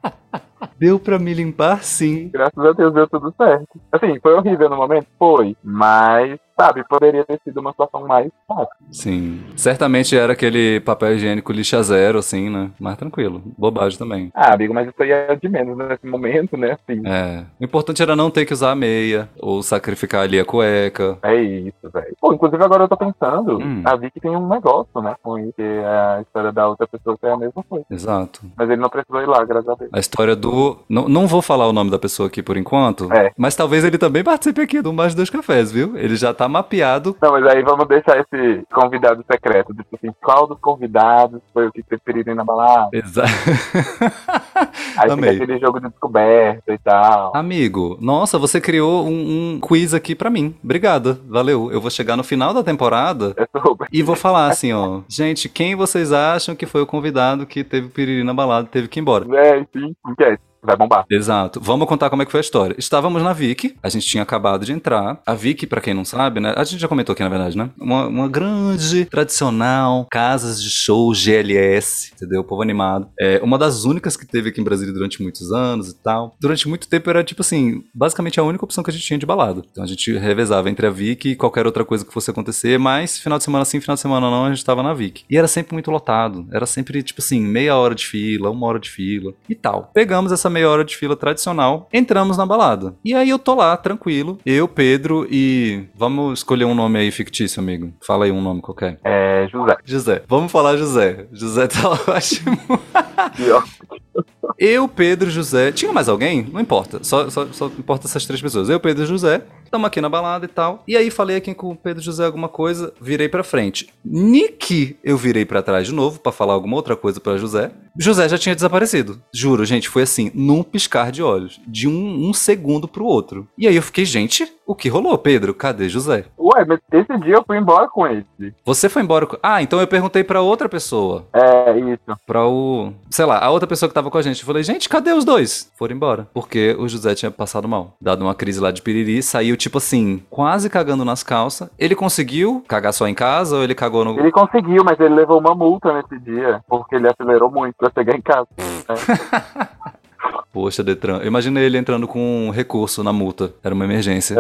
Deu pra me limpar sim. Graças a Deus deu tudo certo. Assim, foi horrível no momento? Foi. Mas, sabe, poderia ter sido uma situação mais fácil. Sim. Certamente era aquele papel higiênico lixa zero, assim, né? Mas tranquilo. Bobagem também. Ah, amigo, mas isso aí é de menos nesse momento, né? Assim. É. O importante era não ter que usar a meia ou sacrificar ali a cueca. É isso, velho. Pô, inclusive agora eu tô pensando, Hum. a Vicky tem um negócio, né? Com isso, que a história da outra pessoa foi a mesma coisa. Exato. Mas ele não precisou ir lá, graças a Deus. A história do. Não, não vou falar o nome da pessoa aqui por enquanto, É. mas talvez ele também participe aqui do Mais Dois Cafés, viu? Ele já tá mapeado. Não, mas aí vamos deixar esse convidado secreto. Tipo assim, qual dos convidados foi o que preferiram ir na balada? Exato. *laughs* Aí Amei. fica aquele jogo de descoberta e tal. Amigo, nossa, você criou um, um quiz aqui pra mim. Obrigada, valeu. Eu vou chegar no final da temporada e vou falar assim, ó. Gente, quem vocês acham que foi o convidado que teve piriri na balada e teve que ir embora? É, sim, enquete. Vai bombar. Exato. Vamos contar como é que foi a história. Estávamos na Vic, a gente tinha acabado de entrar. A Vic, pra quem não sabe, né? A gente já comentou aqui, na verdade, né? Uma, uma grande, tradicional, casas de show GLS, entendeu? Povo animado. É uma das únicas que teve aqui em Brasília durante muitos anos e tal. Durante muito tempo era, tipo assim, basicamente a única opção que a gente tinha de balada. Então a gente revezava entre a Vic e qualquer outra coisa que fosse acontecer, mas final de semana sim, final de semana não, a gente tava na Vic. E era sempre muito lotado. Era sempre, tipo assim, meia hora de fila, uma hora de fila e tal. Pegamos essa meia hora de fila tradicional, entramos na balada. E aí eu tô lá, tranquilo. Eu, Pedro e. Vamos escolher um nome aí fictício, amigo. Fala aí um nome qualquer. É, José. José. Vamos falar José. José tá ótimo. *laughs* Ó, Eu, Pedro, José. Tinha mais alguém? Não importa. Só, só, só importa essas três pessoas. Eu, Pedro e José. Estamos aqui na balada e tal. E aí falei aqui com o Pedro José alguma coisa, virei pra frente. Nick, eu virei pra trás de novo pra falar alguma outra coisa pra José. José já tinha desaparecido. Juro, gente, foi assim, num piscar de olhos. De um, um segundo pro outro. E aí eu fiquei, gente, o que rolou, Pedro? Cadê José? Ué, mas esse dia eu fui embora com ele. Você foi embora. com- Ah, então eu perguntei pra outra pessoa. É, isso. Pra o. Sei lá, a outra pessoa que tava com a gente. Eu falei, gente, cadê os dois? Foram embora. Porque o José tinha passado mal. Dado uma crise lá de piriri, saiu, tipo assim, quase cagando nas calças. Ele conseguiu cagar só em casa ou ele cagou no. Ele conseguiu, mas ele levou uma multa nesse dia, porque ele acelerou muito pra chegar em casa. *laughs* Poxa, Detran. Eu imaginei ele entrando com um recurso na multa. Era uma emergência.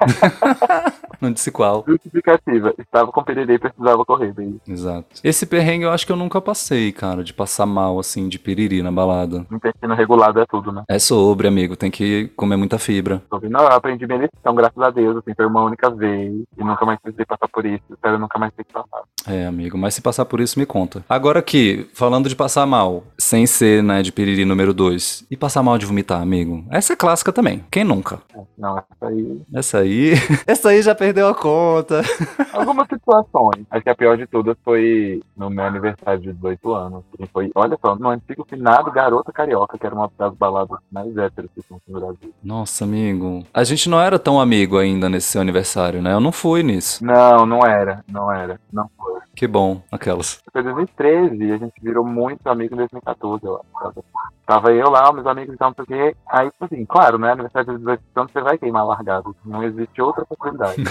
*laughs* Não disse qual. Justificativa. Estava com piriri e precisava correr. Daí. Exato. Esse perrengue eu acho que eu nunca passei, cara, de passar mal, assim, de piriri na balada. Intestino regulado é tudo, né? É sobre, amigo. Tem que comer muita fibra. Não, eu aprendi minha lição, graças a Deus. Assim, foi uma única vez. E nunca mais precisei passar por isso. Espero nunca mais ter que passar. É, amigo, mas se passar por isso, me conta. Agora aqui, falando de passar mal, sem ser, né, de piriri número 2, e passar mal de vomitar, amigo? Essa é clássica também. Quem nunca? Não, essa aí. Essa aí. *laughs* Essa aí já perdeu a conta. *laughs* Algumas situações. Acho que a pior de todas foi no meu aniversário de 18 anos. E foi, olha só, no antigo finado Garota Carioca, que era uma das baladas mais héteros que tinha no Brasil. Nossa, amigo. A gente não era tão amigo ainda nesse seu aniversário, né? Eu não fui nisso. Não, não era. Não era. Não foi. Que bom, aquelas. Foi 2013 e a gente virou muito amigo em 2014, eu acho. Tava eu lá, meus amigos e tal, não sei o quê. Aí, tipo assim, claro, né? Aniversário de 18 anos você vai queimar largado. Não existe outra possibilidade.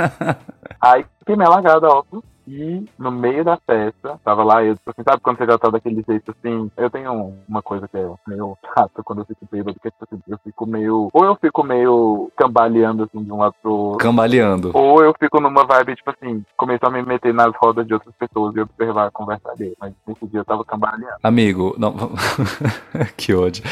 *laughs* Aí queimei a largada, óbvio. E no meio da festa, tava lá eu, tipo assim, sabe quando você já tá daquele jeito assim? Eu tenho uma coisa que é meio chata quando eu fico bêbado, que é tipo assim, eu fico meio. Ou eu fico meio cambaleando assim de um lado pro outro. Cambaleando. Ou eu fico numa vibe, tipo assim, começou a me meter nas rodas de outras pessoas e observar a conversa dele. Mas nesse dia eu tava cambaleando. Amigo, não. *laughs* que ódio.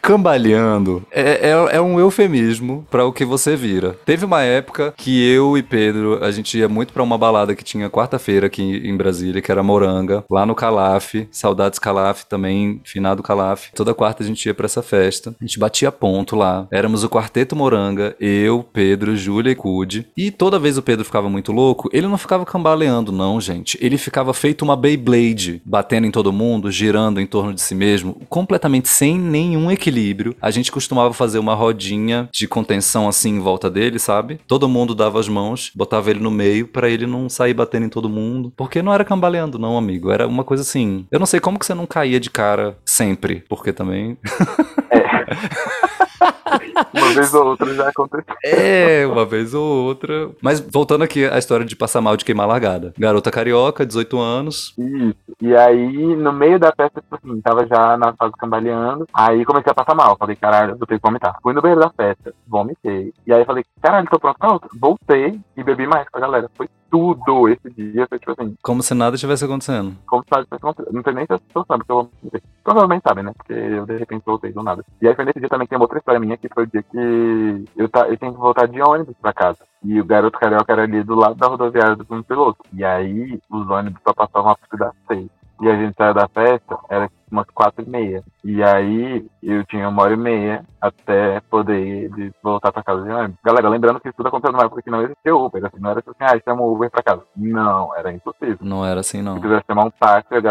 Cambaleando é, é, é um eufemismo pra o que você vira. Teve uma época que eu e Pedro, a gente ia muito pra uma balada que tinha quarta-feira sexta-feira aqui em Brasília, que era Moranga, lá no Calaf. Saudades Calaf também, finado Calaf. Toda quarta a gente ia pra essa festa. A gente batia ponto lá. Éramos o Quarteto Moranga, eu, Pedro, Júlia e Cude. E toda vez o Pedro ficava muito louco, ele não ficava cambaleando, não, gente. Ele ficava feito uma Beyblade, batendo em todo mundo, girando em torno de si mesmo, completamente sem nenhum equilíbrio. A gente costumava fazer uma rodinha de contenção assim em volta dele, sabe? Todo mundo dava as mãos, botava ele no meio para ele não sair batendo em todo mundo. Porque não era cambaleando, não, amigo. Era uma coisa assim. Eu não sei como que você não caía de cara sempre, porque também. *laughs* Uma vez ou outra já aconteceu. É, uma vez ou outra. Mas voltando aqui à história de passar mal de queimar largada. Garota carioca, 18 anos. Isso. E aí, no meio da festa, tipo assim, tava já na fase cambaleando. Aí comecei a passar mal. Falei, caralho, vou ter que vomitar. Fui no banheiro da festa, vomitei. E aí falei, caralho, tô pronto pra outra. Voltei e bebi mais com a galera. Foi tudo esse dia. Foi tipo assim, Como se nada tivesse acontecendo. como se nada tivesse acontecido. Não sei nem se as pessoas sabem que eu vomitei. Provavelmente sabem, né? Porque eu de repente voltei do nada. E aí foi nesse dia também que tem uma outra história minha, que foi o dia que eu, ta... eu tinha que voltar de ônibus pra casa. E o garoto carioca era ali do lado da rodoviária do Plano Piloto. E aí os ônibus só passavam a partir das seis. E a gente saiu da festa, era umas quatro e meia. E aí eu tinha uma hora e meia até poder de voltar pra casa de ônibus. Galera, lembrando que isso tudo aconteceu numa época que não existia Uber. Assim, não era assim, ah, chama o Uber pra casa. Não, era impossível. Não era assim, não. Se quisesse chamar um táxi, eu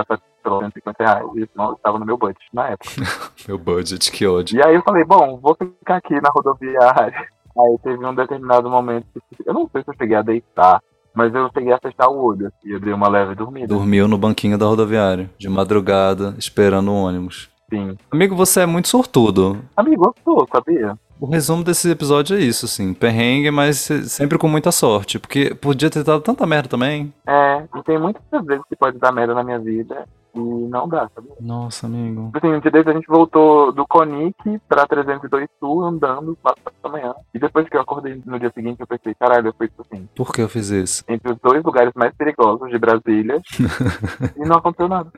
pelo 150 reais. E isso não estava no meu budget na época. *laughs* Meu budget, que ódio. E aí eu falei, bom, vou ficar aqui na rodoviária. Aí teve um determinado momento que eu não sei se eu cheguei a deitar, mas eu cheguei a fechar o olho eu dei uma leve dormida. Dormiu no banquinho da rodoviária, de madrugada, esperando o ônibus. Sim. Amigo, você é muito sortudo. Amigo, eu sou, sabia? O resumo desse episódio é isso, assim. Perrengue, mas se- sempre com muita sorte. Porque podia ter dado tanta merda também. É, e tem muitas vezes que pode dar merda na minha vida e não dá, sabia? Nossa, amigo. Tipo Assim, um dia desses a gente voltou do Conic pra 302 Sul andando 4 da manhã. E depois que eu acordei no dia seguinte, eu pensei, caralho, eu fui tipo assim, Por que eu fiz isso? entre os dois lugares mais perigosos de Brasília *laughs* e não aconteceu nada.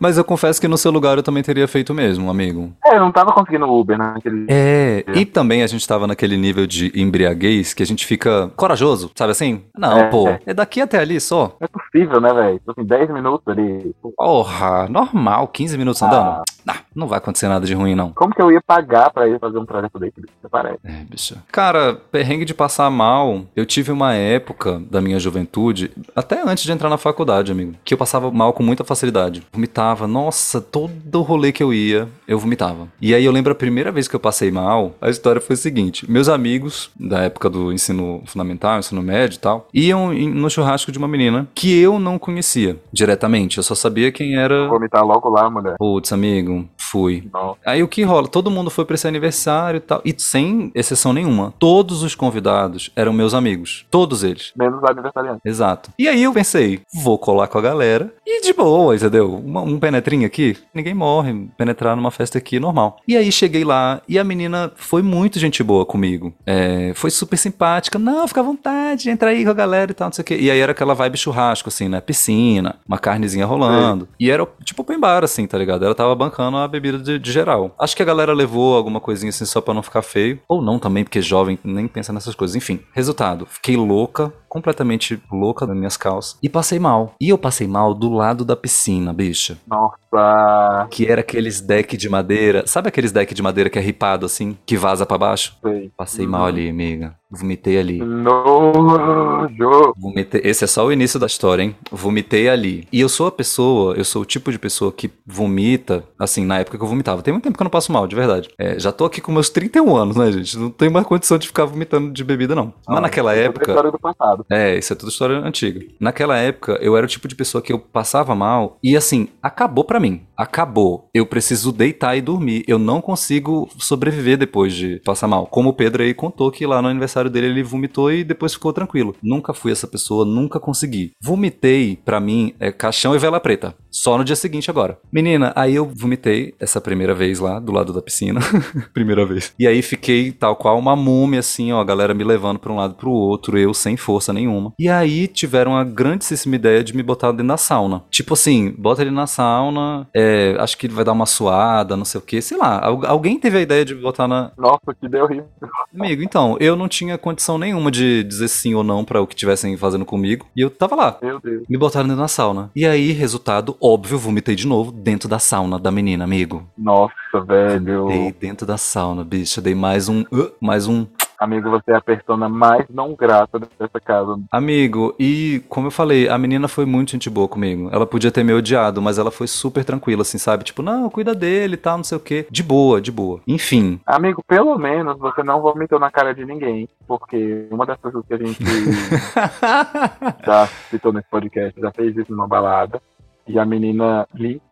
Mas eu confesso que no seu lugar eu também teria feito mesmo, amigo. É, eu não tava conseguindo Uber naquele É, e também a gente tava naquele nível de embriaguez que a gente fica corajoso, sabe assim? Não, É, pô, é. é daqui até ali só. Não é possível, né, velho? Tipo Assim, 10 minutos ali. Porra, normal, 15 minutos andando. Ah, não vai acontecer nada de ruim, não. Como que eu ia pagar pra ir fazer um trajeto desse? Você parece. É, bicho. Cara, perrengue de passar mal. Eu tive uma época da minha juventude, até antes de entrar na faculdade, amigo, que eu passava mal com muita facilidade. Vomitava, nossa, todo rolê que eu ia, eu vomitava. E aí eu lembro a primeira vez que eu passei mal, a história foi o seguinte: meus amigos da época do ensino fundamental, ensino médio e tal, iam no churrasco de uma menina que eu não conhecia diretamente. Eu só sabia quem era. Vomitar logo lá, mulher. Putz, amigo, fui. Não. Aí o que rola? Todo mundo foi pra esse aniversário e tal. E sem exceção nenhuma, todos os convidados eram meus amigos. Todos eles. Menos aniversariante. Exato. E aí eu pensei, vou colar com a galera. E de boa, entendeu? Uma- um penetrinho aqui, ninguém morre. Penetrar numa festa aqui, normal. E aí cheguei lá e a menina foi muito gente boa comigo. É, foi super simpática. Não, fica à vontade, entra aí com a galera e tal, não sei o quê. E aí era aquela vibe churrasco, assim, né? Piscina, uma carnezinha rolando. E era tipo open bar, assim, tá ligado? Ela tava bancando a bebida de, de geral. Acho que a galera levou alguma coisinha assim só pra não ficar feio. Ou não também, porque jovem nem pensa nessas coisas. Enfim, resultado. Fiquei louca, completamente louca nas minhas calças. E passei mal. E eu passei mal do lado da piscina, bicha. Nossa, Que era aqueles deck de madeira. Sabe aqueles deck de madeira que é ripado assim? Que vaza pra baixo? sei. Passei mal ali, amiga. Vomitei ali. Nojo. Vomitei. Esse é só o início da história, hein? Vomitei ali. E eu sou a pessoa, eu sou o tipo de pessoa que vomita, assim, na época que eu vomitava. Tem muito tempo que eu não passo mal, de verdade. É, já tô aqui com meus 31 anos, né, gente? Não tenho mais condição de ficar vomitando de bebida, não. Mas naquela Outra época. história do passado. É, isso é tudo história antiga. Naquela época, eu era o tipo de pessoa que eu passava mal e assim, acabou pra mim. Acabou. Eu preciso deitar e dormir. Eu não consigo sobreviver depois de passar mal. Como o Pedro aí contou que lá no aniversário dele ele vomitou e depois ficou tranquilo. Nunca fui essa pessoa, nunca consegui. Vomitei, pra mim, é caixão e vela preta. Só no dia seguinte agora. Menina, aí eu vomitei essa primeira vez lá, do lado da piscina. *laughs* primeira vez. E aí fiquei tal qual uma múmia, assim, ó, a galera me levando pra um lado pro outro, eu sem força nenhuma. E aí tiveram a grandíssima ideia de me botar dentro da sauna. Tipo assim, bota ele na sauna, é, é, acho que ele vai dar uma suada, não sei o que, sei lá. Alguém teve a ideia de botar na. Nossa, que deu horrível. Amigo, então, eu não tinha condição nenhuma de dizer sim ou não para o que tivessem fazendo comigo. E eu tava lá. Meu Deus. Me botaram dentro da sauna. E aí, resultado, óbvio, vomitei de novo dentro da sauna da menina, amigo. Nossa, velho. Vomitei dentro da sauna, bicho. Dei mais um. Uh, mais um Amigo, você é a persona mais não grata dessa casa. Amigo, e como eu falei, a menina foi muito gente boa comigo. Ela podia ter me odiado, mas ela foi super tranquila, assim, sabe? Tipo, não, cuida dele e tal, não sei o quê. De boa, de boa. Enfim. Amigo, pelo menos você não vomitou na cara de ninguém. Porque uma das pessoas que a gente *laughs* já citou nesse podcast já fez isso numa balada. E a menina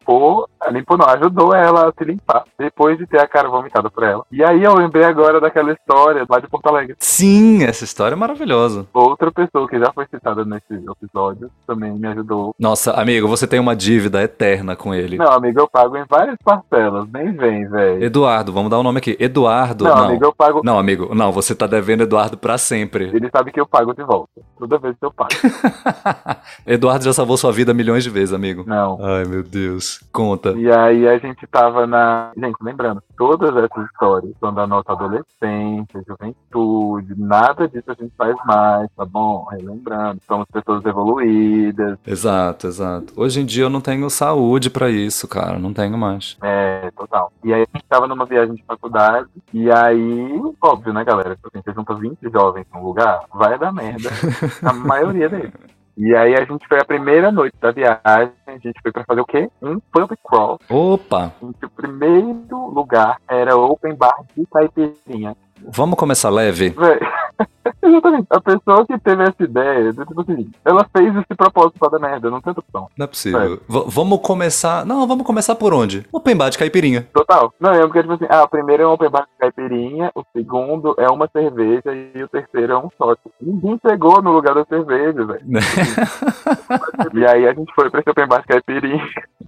limpou, limpou não, ajudou ela a se limpar, depois de ter a cara vomitada por ela. E aí eu lembrei agora daquela história lá de Porto Alegre. Sim, essa história é maravilhosa. Outra pessoa que já foi citada nesse episódio também me ajudou. Nossa, amigo, você tem uma dívida eterna com ele. Não, amigo, eu pago em várias parcelas, nem vem, velho. Eduardo, vamos dar o um nome aqui. Eduardo. Não, não, amigo, eu pago. Não, amigo, não, você tá devendo Eduardo pra sempre. Ele sabe que eu pago de volta. Toda vez que eu pago. *laughs* Eduardo já salvou sua vida milhões de vezes, amigo. Não. Ai, meu Deus. Conta. E aí a gente tava na. Gente, lembrando, todas essas histórias são da nossa adolescência, juventude, nada disso a gente faz mais, tá bom? Relembrando, somos pessoas evoluídas. Exato, exato. Hoje em dia eu não tenho saúde para isso, cara. Não tenho mais. É, total. E aí a gente tava numa viagem de faculdade, e aí, óbvio, né, galera? Tipo assim, você junta 20 jovens num lugar, vai dar merda. *laughs* a maioria deles. E aí a gente foi a primeira noite da viagem, a gente foi para fazer o quê? Um pub crawl. Opa! o primeiro lugar era open bar de caipirinha. Vamos começar leve? Véi. *laughs* Exatamente. A pessoa que teve essa ideia, tipo assim, ela fez esse propósito pra dar merda, não tem opção. Não é possível. Vamos começar. Não, vamos começar por onde? Open bar de caipirinha. Total. Não, é porque, tipo assim, ah, o primeiro é um open bar de caipirinha, o segundo é uma cerveja e o terceiro é um shot. Ninguém pegou no lugar da cerveja, velho. *laughs* e aí a gente foi pra esse open bar de caipirinha.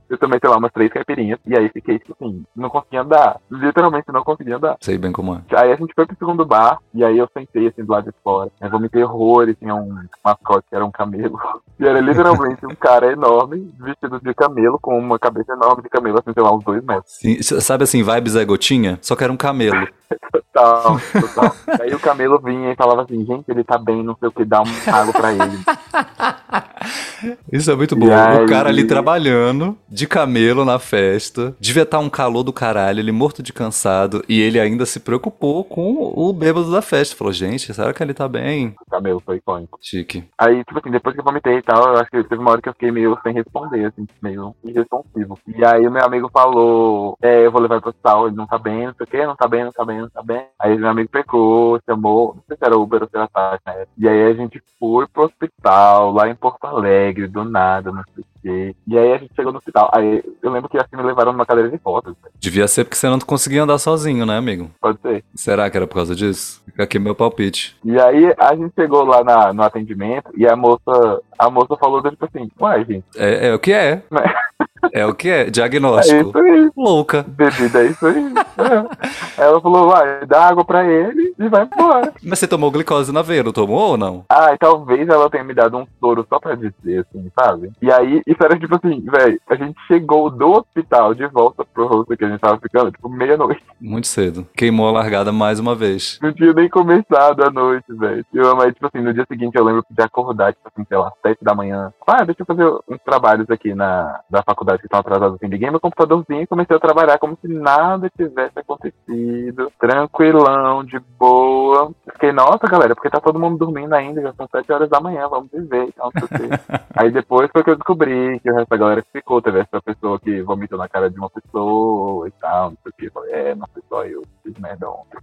Eu tomei, sei lá, umas três caipirinhas. E aí fiquei, tipo assim, não conseguia andar. Literalmente não conseguia andar. Sei bem como é. Aí a gente foi pro segundo bar, e aí eu sentei assim do lado de fora. Eu vomitei horrores, tinha um mascote que era um camelo. *laughs* E era literalmente um cara enorme, vestido de camelo, com uma cabeça enorme de camelo, assim, sei lá, uns dois metros. Sim, sabe assim, vibes é gotinha? Só que era um camelo. total, total. aí o camelo vinha e falava assim, gente, ele tá bem, não sei o que, dá um água pra ele. *laughs* Isso é muito bom. Aí... O cara ali trabalhando, de camelo na festa, devia estar tá um calor do caralho, ele morto de cansado, e ele ainda se preocupou com o bêbado da festa. Falou, gente, será que ele tá bem? O camelo foi icônico. Chique. Aí, tipo assim, depois que eu vomitei e tal, eu acho que teve uma hora que eu fiquei meio sem responder, assim, meio irresponsivo. E aí o meu amigo falou, é, eu vou levar pro hospital, ele não tá bem, não sei o que, não tá bem, não tá bem, não tá bem. Aí meu amigo pegou, chamou, não sei se era Uber ou se era táxi, né? E aí a gente foi pro hospital, lá em Porto Alegre, do nada, não sei o quê. E aí a gente chegou no hospital. Aí eu lembro que assim me levaram numa cadeira de fotos. Devia ser porque você não conseguia andar sozinho, né, amigo? Pode ser. Será que era por causa disso? Fica aqui meu palpite. E aí a gente chegou lá na, no atendimento e a moça, a moça falou tipo assim, uai, gente. É, é o que é. Né? *laughs* É o que é? Diagnóstico. É isso aí. Louca. Bebida, é isso aí. É. Ela falou, vai, dá água pra ele e vai embora. Mas você tomou glicose na veia, não tomou ou não? Ah, e talvez ela tenha me dado um soro só pra dizer, assim, sabe? E aí, isso era tipo assim, velho, a gente chegou do hospital de volta pro rosto que a gente tava ficando, tipo, meia-noite. Muito cedo. Queimou a largada mais uma vez. Não tinha nem começado a noite, velho. Mas, tipo assim, no dia seguinte eu lembro de acordar, tipo assim, sei lá, sete da manhã. Ah, deixa eu fazer uns trabalhos aqui na, da faculdade que estão atrasados assim. Liguei meu computadorzinho e comecei a trabalhar como se nada tivesse acontecido. Tranquilão, de boa. Fiquei, nossa, galera, porque tá todo mundo dormindo ainda, já são sete horas da manhã, vamos viver. Então, *laughs* Aí depois foi que eu descobri que o resto da galera ficou. Teve essa pessoa que vomitou na cara de uma pessoa e tal, não sei o que. Falei, é, não foi só eu, fiz merda ontem.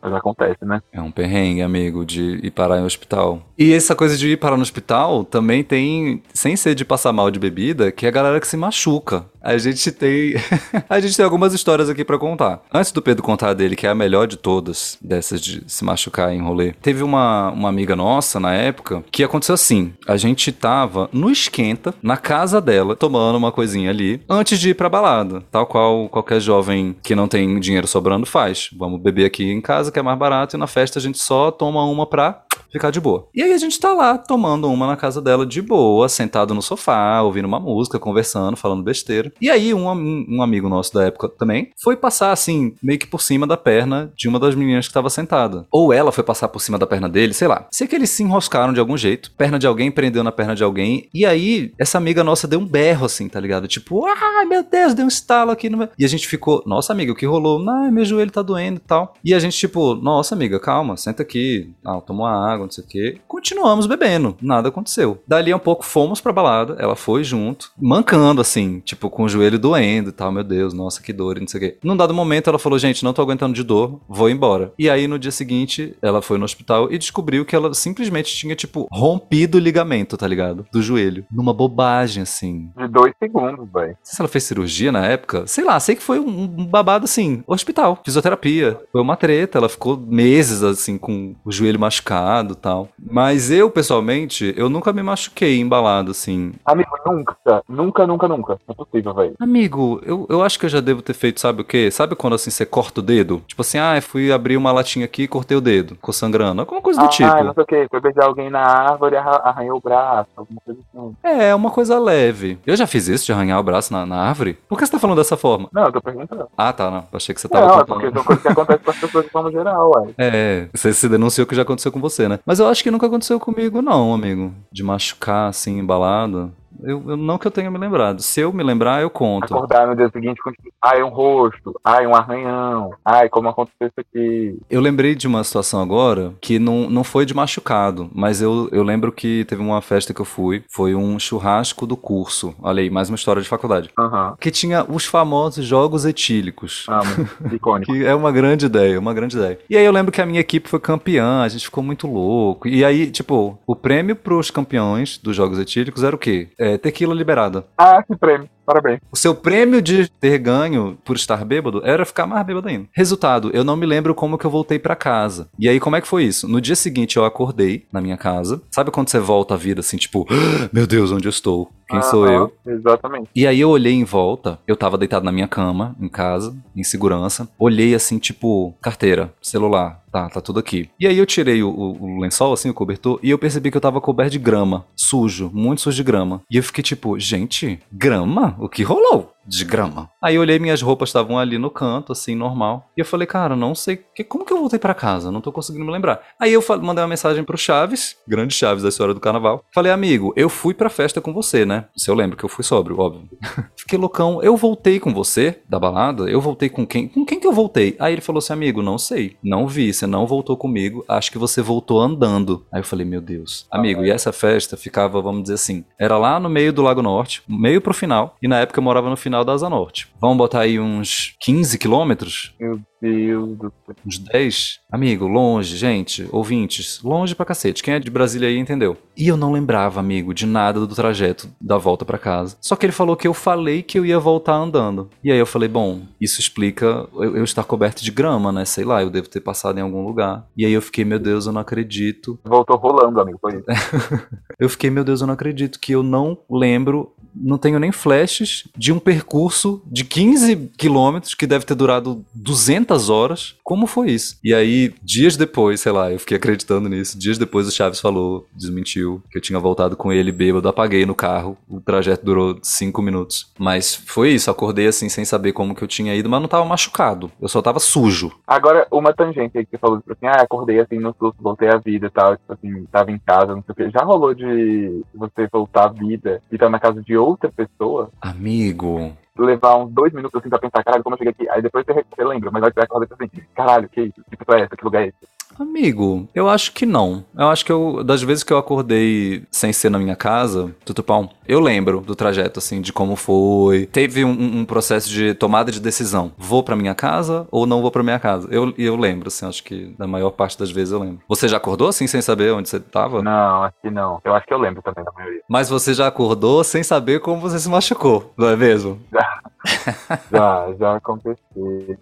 Mas acontece, né? É um perrengue, amigo, de ir parar em hospital. E essa coisa de ir parar no hospital também tem, sem ser de passar mal de bebida, que é a galera que se machuca. A gente tem. *laughs* a gente tem algumas histórias aqui para contar. Antes do Pedro contar dele, que é a melhor de todas, dessas de se machucar em rolê, teve uma, uma amiga nossa na época que aconteceu assim: a gente tava no esquenta, na casa dela, tomando uma coisinha ali, antes de ir pra balada. Tal qual qualquer jovem que não tem dinheiro sobrando faz. Vamos beber aqui em casa, que é mais barato, e na festa a gente só toma uma pra ficar de boa. E aí a gente tá lá tomando uma na casa dela de boa, sentado no sofá, ouvindo uma música, conversando, falando besteira. E aí um, um amigo nosso da época também foi passar assim, meio que por cima da perna de uma das meninas que estava sentada. Ou ela foi passar por cima da perna dele, sei lá. Sei que eles se enroscaram de algum jeito, perna de alguém prendeu na perna de alguém, e aí essa amiga nossa deu um berro assim, tá ligado? Tipo, ai meu Deus, deu um estalo aqui no meu... E a gente ficou, nossa amiga, o que rolou? Ai, meu joelho tá doendo e tal. E a gente tipo, nossa amiga, calma, senta aqui, ah, toma uma água, não sei o quê. Continuamos bebendo, nada aconteceu. Dali a um pouco fomos pra balada, ela foi junto, mancando assim, tipo, com o joelho doendo e tal, meu Deus, nossa, que dor e não sei o quê. Num dado momento ela falou, gente, não tô aguentando de dor, vou embora. E aí no dia seguinte ela foi no hospital e descobriu que ela simplesmente tinha, tipo, rompido o ligamento, tá ligado? Do joelho. Numa bobagem, assim. De dois segundos, velho. Não sei se ela fez cirurgia na época. Sei lá, sei que foi um, babado assim, hospital, fisioterapia. Foi uma treta, ela ficou meses assim com o joelho machucado tal. Mas eu, pessoalmente, eu nunca me machuquei embalado assim. Amigo, nunca. Nunca, nunca, nunca. Não é possível, velho. Amigo, eu, eu acho que eu já devo ter feito, sabe o quê? Sabe quando assim você corta o dedo? Tipo assim, ah, fui abrir uma latinha aqui e cortei o dedo, ficou sangrando. Alguma coisa do ah, tipo. não sei o que. Foi beijar alguém na árvore e arra- arranhou o braço, alguma coisa assim. É, uma coisa leve. Eu já fiz isso de arranhar o braço na, na árvore? Por que você tá falando dessa forma? Não, eu tô perguntando. Ah, tá, não. Achei que você tava Não, é contando. porque são coisas que acontecem com as pessoas de forma geral, ué. *laughs* É, você se denunciou que já aconteceu com você, né? Mas eu acho que nunca aconteceu comigo, não, amigo. De machucar, assim, embalado. Eu, eu- não que eu tenha me lembrado. Se eu me lembrar, eu conto. Acordar no dia seguinte com ai, um rosto, ai, um arranhão, ai, como aconteceu isso aqui. Eu lembrei de uma situação agora que não, não foi de machucado, mas eu, eu lembro que teve uma festa que eu fui, foi um churrasco do curso. Olha aí, mais uma história de faculdade. Aham, Que tinha os famosos jogos etílicos. amo, *laughs* icônico. Que é uma grande ideia, uma grande ideia. E aí eu lembro que a minha equipe foi campeã, a gente ficou muito louco. E aí, tipo, o prêmio pros campeões dos Jogos Etílicos era o quê? É, tequila liberada. Ah, que prêmio, parabéns. O seu prêmio de ter ganho por estar bêbado era ficar mais bêbado ainda. Resultado, eu não me lembro como que eu voltei pra casa. E aí, como é que foi isso? No dia seguinte, eu acordei na minha casa. Sabe quando você volta à vida assim, tipo, "Ah, meu Deus, onde eu estou? Quem sou Aham, eu? Exatamente. E aí eu olhei em volta, eu tava deitado na minha cama, em casa, em segurança. Olhei assim, tipo, carteira, celular, tá, tá tudo aqui. E aí eu tirei o, o- o lençol, assim, o cobertor, e eu percebi que eu tava coberto de grama, sujo, muito sujo de grama. E eu fiquei tipo, gente, grama? O que rolou? De grama. Aí eu olhei, minhas roupas estavam ali no canto, assim, normal. E eu falei, cara, não sei, que, como que eu voltei pra casa? Não tô conseguindo me lembrar. Aí eu mandei uma mensagem pro Chaves, grande Chaves da história do carnaval. Falei, amigo, eu fui pra festa com você, né? Se eu lembro que eu fui sóbrio, óbvio. *laughs* Fiquei loucão. Eu voltei com você da balada? Eu voltei com quem? Com quem que eu voltei? Aí ele falou assim, amigo, não sei. Não vi, você não voltou comigo. Acho que você voltou andando. Aí eu falei, meu Deus. Amigo, e essa festa ficava, vamos dizer assim, era lá no meio do Lago Norte, meio pro final. E na época eu morava no final da Asa Norte. Vamos botar aí uns 15 quilômetros? Meu Deus do céu. Uns 10? Amigo, longe, gente, ouvintes, longe pra cacete. Quem é de Brasília aí entendeu. E eu não lembrava, amigo, de nada do trajeto da volta pra casa. Só que ele falou que eu falei que eu ia voltar andando. E aí eu falei, bom, isso explica eu, eu estar coberto de grama, né? Sei lá, eu devo ter passado em algum lugar. E aí eu fiquei, meu Deus, eu não acredito. Voltou rolando, amigo, foi isso. *laughs* Eu fiquei, meu Deus, eu não acredito que eu não lembro, não tenho nem flashes de um percurso de 15 quilômetros que deve ter durado 200 horas. Como foi isso? E aí, dias depois, sei lá, eu fiquei acreditando nisso. Dias depois o Chaves falou, desmentiu, que eu tinha voltado com ele bêbado, apaguei no carro. O trajeto durou 5 minutos. Mas foi isso, acordei assim sem saber como que eu tinha ido, mas não tava machucado. Eu só tava sujo. Agora, uma tangente aí que você falou, tipo assim, ah, acordei assim no susto, voltei à vida e tal, tipo assim, tava em casa, não sei o quê. Já rolou de você voltar à vida e estar na casa de outra pessoa, Amigo, levar uns dois minutos assim pra pensar, caralho, como eu cheguei aqui? Aí depois você, você lembra, mas aí você acorda e assim, caralho, que? Que pessoa é essa? Que lugar é esse? Amigo, eu acho que não. Eu acho que eu, das vezes que eu acordei sem ser na minha casa, Tutupão, eu lembro do trajeto, assim, de como foi. Teve um, um processo de tomada de decisão. Vou pra minha casa ou não vou pra minha casa? Eu, eu lembro, assim, acho que da maior parte das vezes eu lembro. Você já acordou, assim, sem saber onde você tava? Não, acho que não. Eu acho que eu lembro também da maioria. Mas você já acordou sem saber como você se machucou, não é mesmo? *laughs* Já, já aconteceu.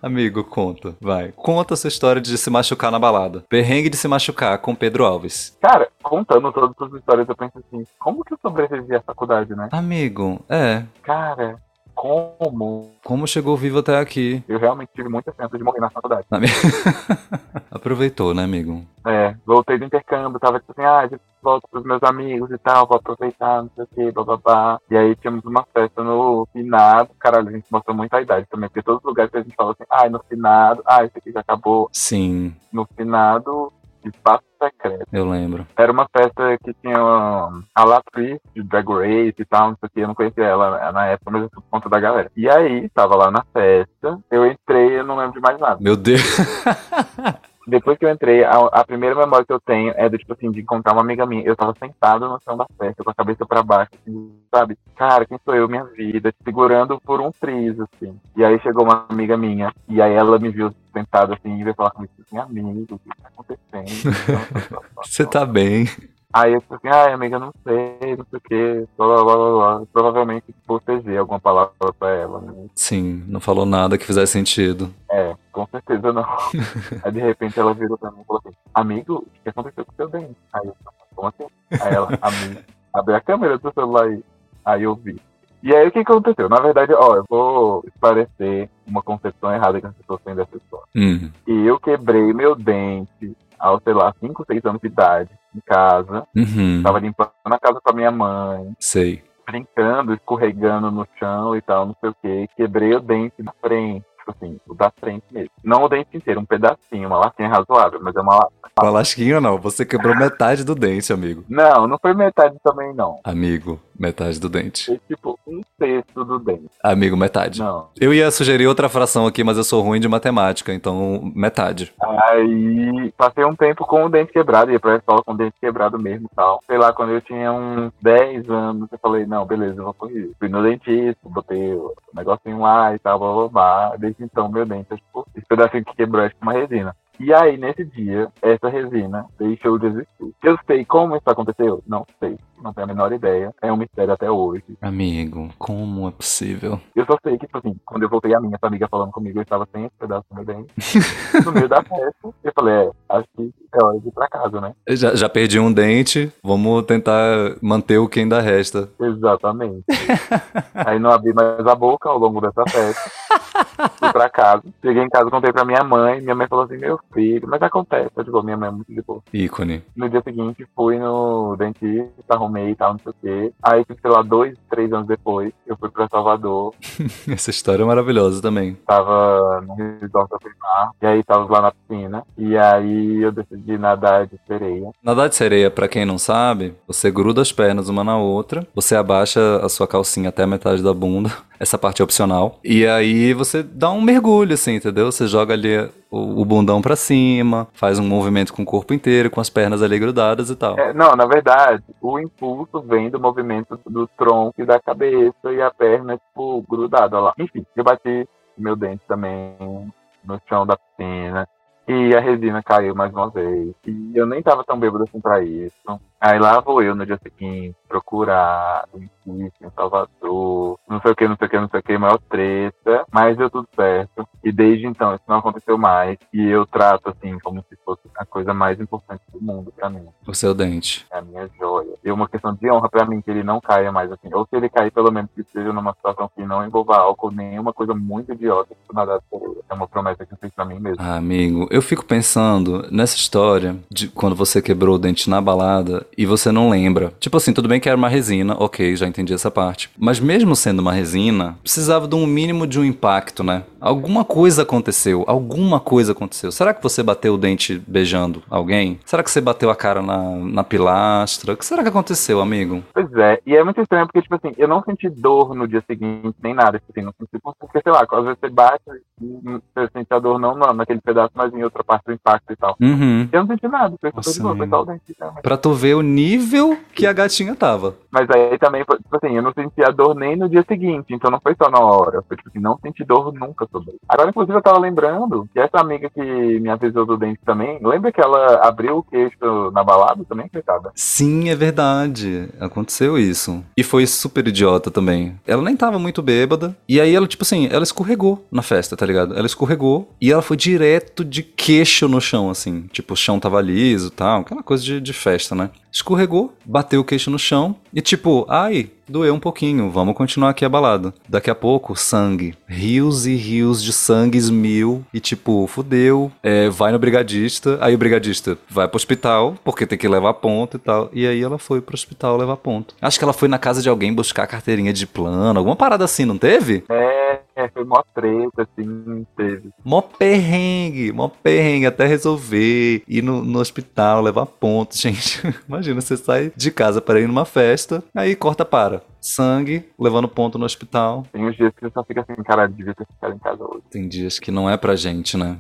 Amigo, conta, vai. Conta a sua história de se machucar na balada. Perrengue de se machucar com Pedro Alves. Cara, contando todas as histórias, eu penso assim, como que eu sobrevivi à faculdade, né? Amigo, é. Cara, como? Como chegou vivo até aqui? Eu realmente tive muita chance de morrer na faculdade. *laughs* Aproveitou, né, amigo? É, voltei do intercâmbio, tava tipo assim, ah, volto pros meus amigos e tal, vou aproveitar, não sei o que, bababá. E aí tínhamos uma festa no finado, caralho, a gente mostrou muita idade também, porque todos os lugares que a gente fala assim, ah, no finado, ah, isso aqui já acabou. Sim. No finado, espaço secreto. Eu lembro. Era uma festa que tinha a Latriz de Drag Race e tal, não sei o que, eu não conhecia ela na época, mas eu por conta da galera. E aí, tava lá na festa, eu entrei, eu não lembro de mais nada. Meu Deus. *laughs* Depois que eu entrei, a, a, primeira memória que eu tenho é do tipo assim, de encontrar uma amiga minha. Eu tava sentado no chão da festa, com a cabeça pra baixo, assim, sabe? Cara, quem sou eu, minha vida? Segurando por um triz, assim. E aí chegou uma amiga minha, e aí ela me viu sentado assim, e veio falar comigo assim, amigo, o que tá acontecendo? *laughs* Você tá bem? Aí eu falei assim, ai amiga, não sei, não sei o que, blá, blá, blá, blá. Provavelmente bocejei alguma palavra pra ela, né? Sim, não falou nada que fizesse sentido. É, com certeza não. *laughs* Aí de repente ela virou pra mim e falou assim, amigo, o que aconteceu com o seu dente? Aí eu falei, como assim? Aí ela, amigo, abre a câmera do celular aí. Aí eu vi. E aí o que aconteceu? Na verdade, ó, eu vou esclarecer uma concepção errada que as pessoas têm dessa história. Hum. E eu quebrei meu dente aos, sei lá, 5, 6 anos de idade, em casa. Uhum. Tava limpando a casa com a minha mãe. Sei. Brincando, escorregando no chão e tal, não sei o que. Quebrei o dente na frente. Tipo assim, o da frente mesmo. Não o dente inteiro, um pedacinho, uma lasquinha razoável, mas é uma lasca. Uma lasquinha não, você quebrou metade do dente, amigo. Não, não foi metade também, não. Amigo, metade do dente. Foi tipo um sexto do dente. Amigo, metade. Não. Eu ia sugerir outra fração aqui, mas eu sou ruim de matemática, então metade. Aí passei um tempo com o dente quebrado, ia pra escola com o dente quebrado mesmo e tal. Sei lá, quando eu tinha uns 10 anos, eu falei, não, beleza, eu vou corrigir. Fui no dentista, botei o negocinho lá e tal, blá blá blá. Então, meu dente tipo, esse pedacinho que quebrou é tipo uma resina. E aí, nesse dia, essa resina deixou de existir. Eu sei como isso aconteceu? Não sei. Não tenho a menor ideia. É um mistério até hoje. Amigo, como é possível? Eu só sei que, tipo assim, quando eu voltei a minha, essa amiga falando comigo, eu estava sem esse pedaço do meu dente. no meio da festa. Eu falei, é, acho que é hora de ir pra casa, né? Já, já perdi um dente, vamos tentar manter o que ainda resta. Exatamente. aí não abri mais a boca ao longo dessa festa. *laughs* Fui pra casa. Cheguei em casa, contei pra minha mãe. Minha mãe falou assim, meu filho, mas acontece. Eu digo, minha mãe é muito de boa. Ícone. No dia seguinte, fui no dentista, arrumei e tal, não sei o quê. Aí, sei lá, dois, três anos depois, eu fui pra Salvador. *laughs* Essa história é maravilhosa também. Tava no resort da Primar. E aí, tava lá na piscina. E aí, eu decidi nadar de sereia. Nadar de sereia, pra quem não sabe, você gruda as pernas uma na outra, você abaixa a sua calcinha até a metade da bunda. Essa parte opcional. E aí você dá um mergulho, assim, entendeu? Você joga ali o, o bundão pra cima, faz um movimento com o corpo inteiro, com as pernas ali grudadas e tal. É, não, na verdade, o impulso vem do movimento do tronco e da cabeça e a perna, tipo, grudada lá. Enfim, eu bati meu dente também no chão da piscina. E a resina caiu mais uma vez. E eu nem tava tão bêbado assim pra isso. Aí lá vou eu no dia seguinte procurar dentista em Salvador, não sei o que, não sei o que, não sei o que, maior treta, mas deu tudo certo. E desde então isso não aconteceu mais. E eu trato assim como se fosse a coisa mais importante do mundo pra mim. O seu dente. É a minha joia. E uma questão de honra pra mim que ele não caia mais assim. Ou se ele cair, pelo menos que seja numa situação que não envolva álcool, nenhuma coisa muito idiota, por ele. É uma promessa que eu fiz pra mim mesmo. Ah, amigo, eu fico pensando nessa história de quando você quebrou o dente na balada e você não lembra. Tipo assim, tudo bem que era uma resina, ok, já entendi essa parte. Mas mesmo sendo uma resina, precisava de um mínimo de um impacto, né? Alguma coisa aconteceu, alguma coisa aconteceu. Será que você bateu o dente beijando alguém? Será que você bateu a cara na, na pilastra? O que será que aconteceu, amigo? Pois é, e é muito estranho porque, tipo assim, eu não senti dor no dia seguinte, nem nada, tipo assim, não senti, porque, sei lá, às vezes você bate, você sente a dor não, não naquele pedaço, mas em outra parte do impacto e tal. Uhum. Eu não senti nada, foi Nossa, de boa, foi só o dente. Né? Pra tu ver o nível que a gatinha tava. Mas aí também, tipo assim, eu não senti a dor nem no dia seguinte, então não foi só na hora. Foi tipo assim, não senti dor nunca sobre isso. Agora, inclusive, eu tava lembrando que essa amiga que me avisou do dente também, lembra que ela abriu o queixo na balada também, coitada? Sim, é verdade. Aconteceu isso. E foi super idiota também. Ela nem tava muito bêbada. E aí ela, tipo assim, ela escorregou na festa, tá ligado? Ela escorregou e ela foi direto de queixo no chão, assim. Tipo, o chão tava liso e tal. Aquela coisa de, de festa, né? escorregou, bateu o queixo no chão e tipo, ai, doeu um pouquinho, vamos continuar aqui a balada. Daqui a pouco, sangue. Rios e rios de sangues mil. E tipo, fudeu. É, vai no brigadista. Aí o brigadista vai pro hospital, porque tem que levar ponto e tal. E aí ela foi pro hospital levar ponto. Acho que ela foi na casa de alguém buscar carteirinha de plano, alguma parada assim, não teve? É, é, foi mó treta, assim, teve. Mó perrengue, mó perrengue, até resolver ir no, no hospital, levar ponto, *laughs* gente. Imagina, você sai de casa para ir numa festa, aí corta para. Sangue, levando ponto no hospital. Tem uns dias que você só fica assim, cara, devia ter ficado em casa hoje. Tem dias que não é pra gente, né?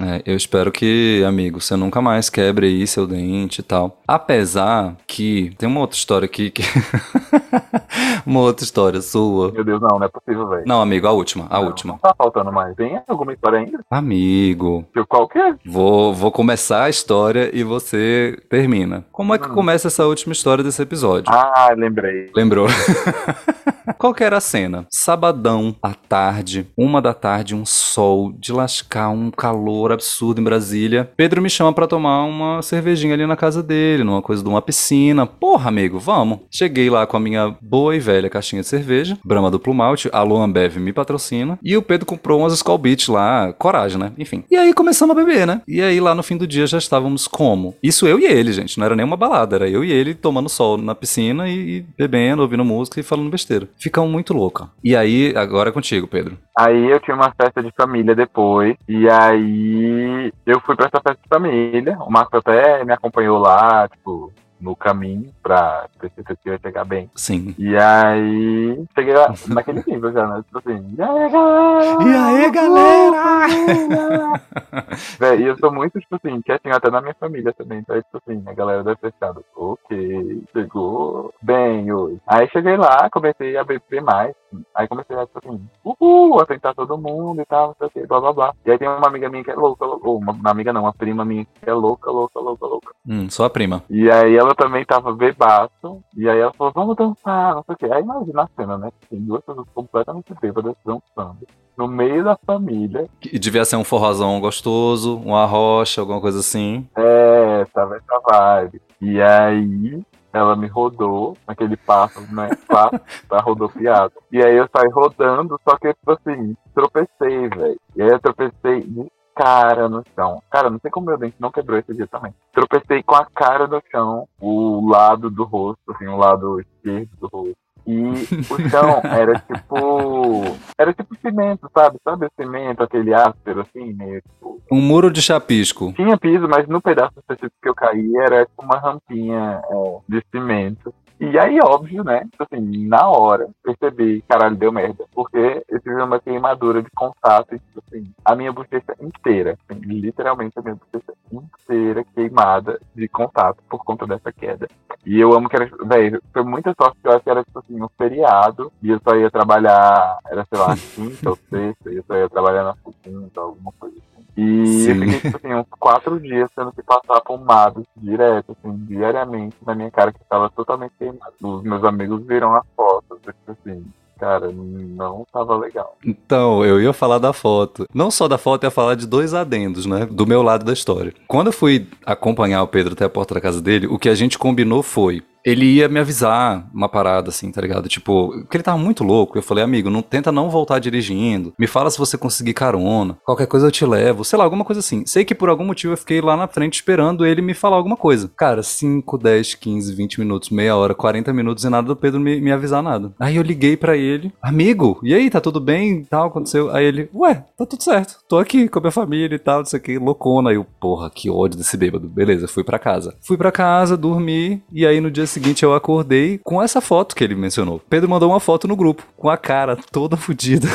É, eu espero que, amigo, você nunca mais quebre aí seu dente e tal. Apesar que tem uma outra história aqui que. *laughs* uma outra história sua. Meu Deus, não, não é possível, velho. Não, amigo, a última, a Não, última. Não tá faltando mais. Tem alguma história ainda? Amigo, Que Qual que é? vou, vou começar a história e você termina. Como é que Hum. começa essa última história desse episódio? Ah, lembrei. Lembrou? *laughs* Qual que era a cena? Sabadão, à tarde, uma da tarde, um sol de lascar, um calor absurdo em Brasília. Pedro me chama pra tomar uma cervejinha ali na casa dele, numa coisa de uma piscina. Porra, amigo, vamos. Cheguei lá com a minha boa e velha caixinha de cerveja, Brahma Duplo Malte, alô Ambev me patrocina. E o Pedro comprou umas Skull Beats lá, coragem, né? Enfim. E aí começamos a beber, né? E aí lá no fim do dia já estávamos como? Isso eu e ele, gente. Não era nem uma balada, era eu e ele tomando sol na piscina e, e bebendo, ouvindo música e falando besteira. Ficamos muito louca. E aí, agora é contigo, Pedro. Aí eu tinha uma festa de família depois. E aí eu fui pra essa festa de família. O Marcos até me acompanhou lá, tipo, no caminho pra ter certeza que eu ia chegar bem. Sim. E aí cheguei lá *laughs* naquele nível já, né? Tipo assim, e aí, galera? E aí, galera? *laughs* Véi, e eu sou muito, tipo assim, quietinho até na minha família também. Então, tipo assim, a galera deve ter ficado, ok, chegou bem hoje. Aí cheguei lá, comecei a beber mais. Aí comecei a, tipo assim, uhul, a tentar todo mundo e tal, não sei o que, blá blá blá. E aí tem uma amiga minha que é louca, louca ou uma, uma amiga não, uma prima minha que é louca, louca, louca, louca. Hum, só a prima. E aí ela também tava bebaço. E aí ela falou, vamos dançar, não sei o quê. Aí imagina a cena, né? Tem duas pessoas completamente bêbadas dançando. No meio da família. E devia ser um forrozão gostoso, uma rocha, alguma coisa assim. É, tava essa vibe. E aí ela me rodou, naquele passo, né? Passo, tá rodopiado. E aí eu saí rodando, só que, tipo assim, tropecei, velho. E aí eu tropecei de cara no chão. Cara, não sei como meu dente não quebrou esse dia também. Tropecei com a cara no chão, o lado do rosto, assim, o lado esquerdo do rosto. E *laughs* o chão era tipo. Era tipo cimento, sabe? Sabe o cimento, aquele áspero, assim, meio tipo. Um muro de chapisco. Tinha piso, mas no pedaço específico que eu caí era tipo uma rampinha é, de cimento. E aí, óbvio, né? Tipo assim, na hora, percebi, caralho, deu merda. Porque eu tive uma queimadura de contato, tipo assim, a minha bochecha inteira, assim, literalmente a minha bochecha inteira queimada de contato por conta dessa queda. E eu amo que era, velho, foi muita sorte que eu acho que era, tipo assim, um feriado, e eu só ia trabalhar, era, sei lá, *laughs* quinta ou sexta, e eu só ia trabalhar na segunda, alguma coisa assim. E eu Sim. fiquei, tipo assim, uns quatro dias tendo que passar pomadas direto, assim, diariamente na minha cara, que estava totalmente. Os meus amigos viram as fotos, assim, cara, não tava legal. Então, eu ia falar da foto. Não só da foto, eu ia falar de dois adendos, né? Do meu lado da história. Quando eu fui acompanhar o Pedro até a porta da casa dele, o que a gente combinou foi. Ele ia me avisar uma parada assim, tá ligado? Tipo, porque ele tava muito louco. Eu falei, amigo, não tenta não voltar dirigindo. Me fala se você conseguir carona. Qualquer coisa eu te levo. Sei lá, alguma coisa assim. Sei que por algum motivo eu fiquei lá na frente esperando ele me falar alguma coisa. Cara, 5, 10, 15, 20 minutos, meia hora, 40 minutos e nada do Pedro me, me avisar nada. Aí eu liguei pra ele, amigo, e aí, tá tudo bem? Tal, aconteceu. Aí ele, ué, tá tudo certo. Tô aqui com a minha família e tal, não sei o que, loucona. Aí eu, porra, que ódio desse bêbado. Beleza, fui pra casa. Fui pra casa, dormi, e aí no dia seguinte eu acordei com essa foto que ele mencionou. Pedro mandou uma foto no grupo, com a cara toda fodida.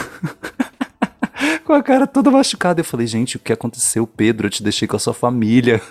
*laughs* com a cara toda machucada. Eu falei, gente, o que aconteceu, Pedro? Eu te deixei com a sua família.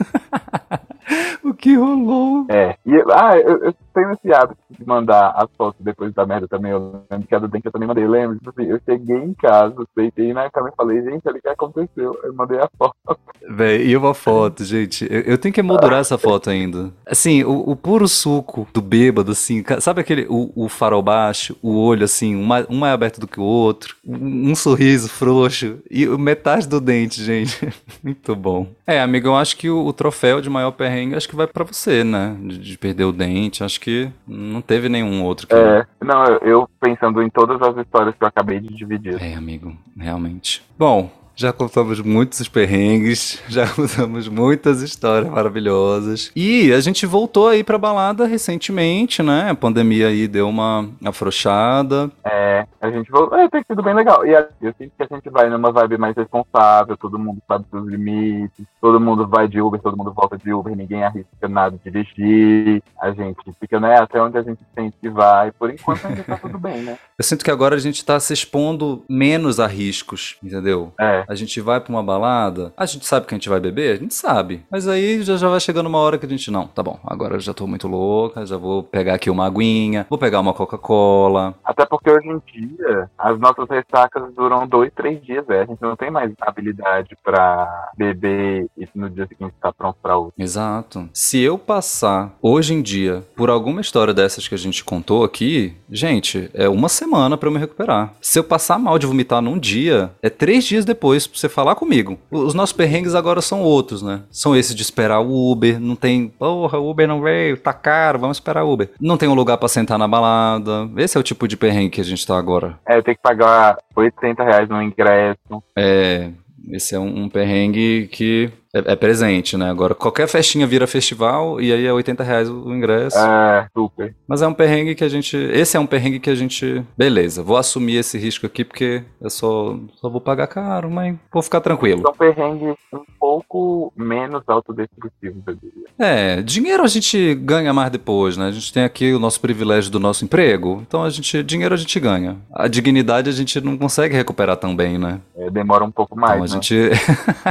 *laughs* o que rolou? É, e ah, eu, eu tenho esse hábito te mandar as fotos depois da merda também. Eu lembro que a do dente eu também mandei. Lembro, tipo assim, eu cheguei em casa, deitei na cama e falei, gente, olha o que aconteceu. Eu mandei a foto. *laughs* Véi, e uma foto, gente. Eu, eu tenho que emoldurar essa foto ainda. Assim, o, o puro suco do bêbado, assim. Sabe aquele. O, o farol baixo, o olho, assim, um mais, um mais aberto do que o outro. Um, um sorriso frouxo. E metade do dente, gente. *laughs* Muito bom. É, amigo, eu acho que o, o troféu de maior perrengue acho que vai pra você, né? De, de perder o dente. Acho que não teve nenhum outro que. É, não, eu pensando em todas as histórias que eu acabei de dividir. É, amigo, realmente. Bom, já contamos muitos perrengues, já *laughs* contamos muitas histórias maravilhosas. E a gente voltou aí pra balada recentemente, né? A pandemia aí deu uma afrouxada. É, a gente voltou. É, tem sido bem legal. E a- eu sinto que a gente vai numa vibe mais responsável, todo mundo sabe seus limites, todo mundo vai de Uber, todo mundo volta de Uber, ninguém arrisca nada de dirigir. A gente fica, né, até onde a gente sente que vai. Por enquanto ainda tá tudo bem, né? *laughs* Eu sinto que agora a gente tá se expondo menos a riscos, entendeu? É. A gente vai pra uma balada, a gente sabe que a gente vai beber? A gente sabe. Mas aí já, já vai chegando uma hora que a gente, não, tá bom, agora eu já tô muito louca, já vou pegar aqui uma aguinha, vou pegar uma Coca-Cola. Até porque hoje em dia as nossas ressacas duram dois, três dias, é. A gente não tem mais habilidade pra beber e no dia seguinte estar pronto pra outro. Exato. Se eu passar hoje em dia por alguma história dessas que a gente contou aqui, gente, é uma semana pra eu me recuperar. Se eu passar mal de vomitar num dia, é três dias depois pra você falar comigo. Os nossos perrengues agora são outros, né? São esses de esperar o Uber, não tem, porra, o Uber não veio, tá caro, vamos esperar o Uber. Não tem um lugar pra sentar na balada. Esse é o tipo de perrengue que a gente tá agora. É, eu tenho que pagar 80 reais no ingresso. É, esse é um, um perrengue que é, é presente, né? Agora, qualquer festinha vira festival e aí é 80 reais o ingresso. É, super. Mas é um perrengue que a gente. Esse é um perrengue que a gente. Beleza, vou assumir esse risco aqui porque eu só, só vou pagar caro, mas vou ficar tranquilo. São perrengues um pouco menos autodestrutivos, eu diria. É, dinheiro a gente ganha mais depois, né? A gente tem aqui o nosso privilégio do nosso emprego, então a gente. Dinheiro a gente ganha. A dignidade a gente não consegue recuperar tão bem, né? É, demora um pouco mais, Então a né? gente.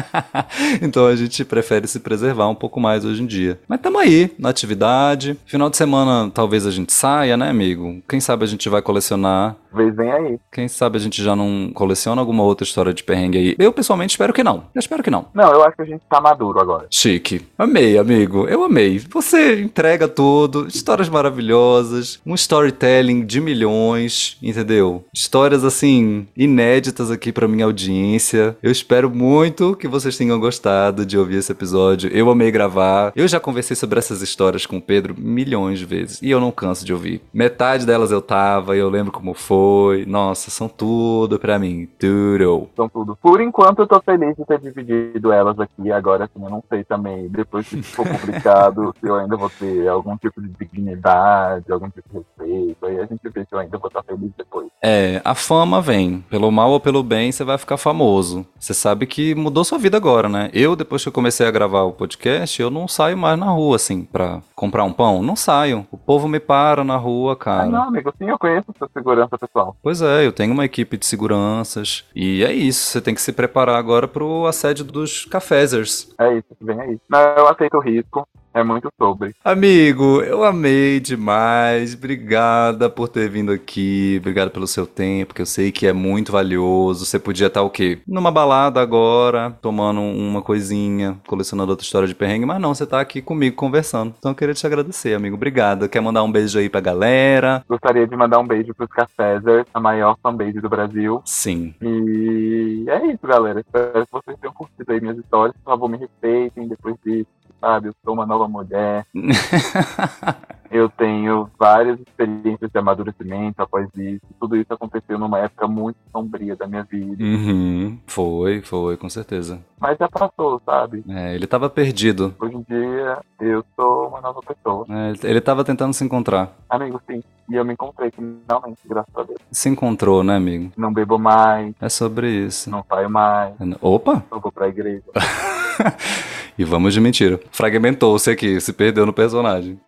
*laughs* então a gente prefere se preservar um pouco mais hoje em dia. Mas tamo aí, na atividade. Final de semana talvez a gente saia, né, amigo? Quem sabe a gente vai colecionar. Talvez vem aí. Quem sabe a gente já não coleciona alguma outra história de perrengue aí. Eu pessoalmente espero que não. Eu espero que não. Não, eu acho que a gente tá maduro agora. Chique. Amei, amigo. Eu amei. Você entrega tudo, histórias maravilhosas, um storytelling de milhões, entendeu? Histórias assim inéditas aqui pra minha audiência. Eu espero muito que vocês tenham gostado de ouvir esse episódio. Eu amei gravar. Eu já conversei sobre essas histórias com o Pedro milhões de vezes e eu não canso de ouvir. Metade delas eu tava e eu lembro como foi. Nossa, são tudo pra mim. Tudo. São tudo. Por enquanto, eu tô feliz de ter dividido elas aqui. Agora, assim, eu não sei também, depois que for publicado, *laughs* se eu ainda vou ter algum tipo de dignidade, algum tipo de respeito. Aí a gente vê se eu ainda vou estar feliz depois. É, a fama vem. Pelo mal ou pelo bem, você vai ficar famoso. Você sabe que mudou sua vida agora, né? Eu, depois que eu comecei a gravar o podcast, eu não saio mais na rua, assim, pra comprar um pão. Não saio. O povo me para na rua, Ah, cara. não, amigo, sim, eu conheço sua segurança pessoal. Pois é, eu tenho uma equipe de seguranças. E é isso, você tem que se preparar agora pro assédio dos cafezers. É isso vem aí. Não, eu aceito o risco. É muito sobre. Amigo, eu amei demais. Obrigada por ter vindo aqui. Obrigado pelo seu tempo, que eu sei que é muito valioso. Você podia estar o quê? Numa balada agora, tomando uma coisinha, colecionando outra história de perrengue, mas não, você tá aqui comigo conversando. Então eu queria te agradecer, amigo. Obrigado. Quer mandar um beijo aí pra galera? Gostaria de mandar um beijo pros Cafezers, a maior fanbase do Brasil. Sim. E é isso, galera. Espero que vocês tenham curtido aí minhas histórias. Por favor, me respeitem depois disso, sabe? Eu sou uma nova mulher. *laughs* Eu tenho várias experiências de amadurecimento após isso. Tudo isso aconteceu numa época muito sombria da minha vida. uhum. Foi, foi, com certeza. Mas já passou, sabe? É, ele tava perdido. Hoje em dia eu sou uma nova pessoa. É, ele tava tentando se encontrar. Amigo, sim. E eu me encontrei finalmente, graças a Deus. Se encontrou, né, amigo? Não bebo mais, É sobre isso. não saio mais, Opa! não vou pra igreja. *laughs* E vamos de mentira. Fragmentou-se aqui, se perdeu no personagem.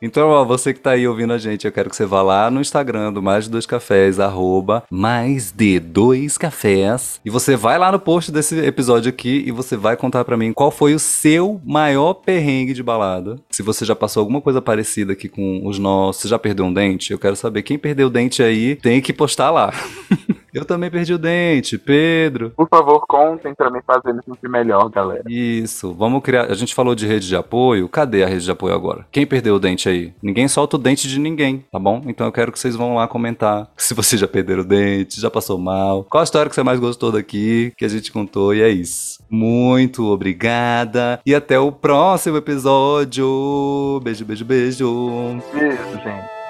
Então, ó, você que tá aí ouvindo a gente, eu quero que você vá lá no Instagram do Mais de Dois Cafés, arroba mais de dois cafés. E você vai lá no post desse episódio aqui e você vai contar para mim qual foi o seu maior perrengue de balada. Se você já passou alguma coisa parecida aqui com os nossos, você já perdeu um dente? Eu quero saber quem perdeu o dente aí, tem que postar lá. *laughs* Eu também perdi o dente, Pedro. Por favor, contem pra me fazer me sentir melhor, galera. Isso, vamos criar. A gente falou de rede de apoio. Cadê a rede de apoio agora? Quem o dente aí? Ninguém solta o dente de ninguém, tá bom? Então eu quero que vocês vão lá comentar *laughs* se você já perderam o dente, já passou mal. Qual a história que você mais gostou daqui que a gente contou? E é isso. Muito obrigada e até o próximo episódio. Beijo, beijo, beijo. Beijo, gente.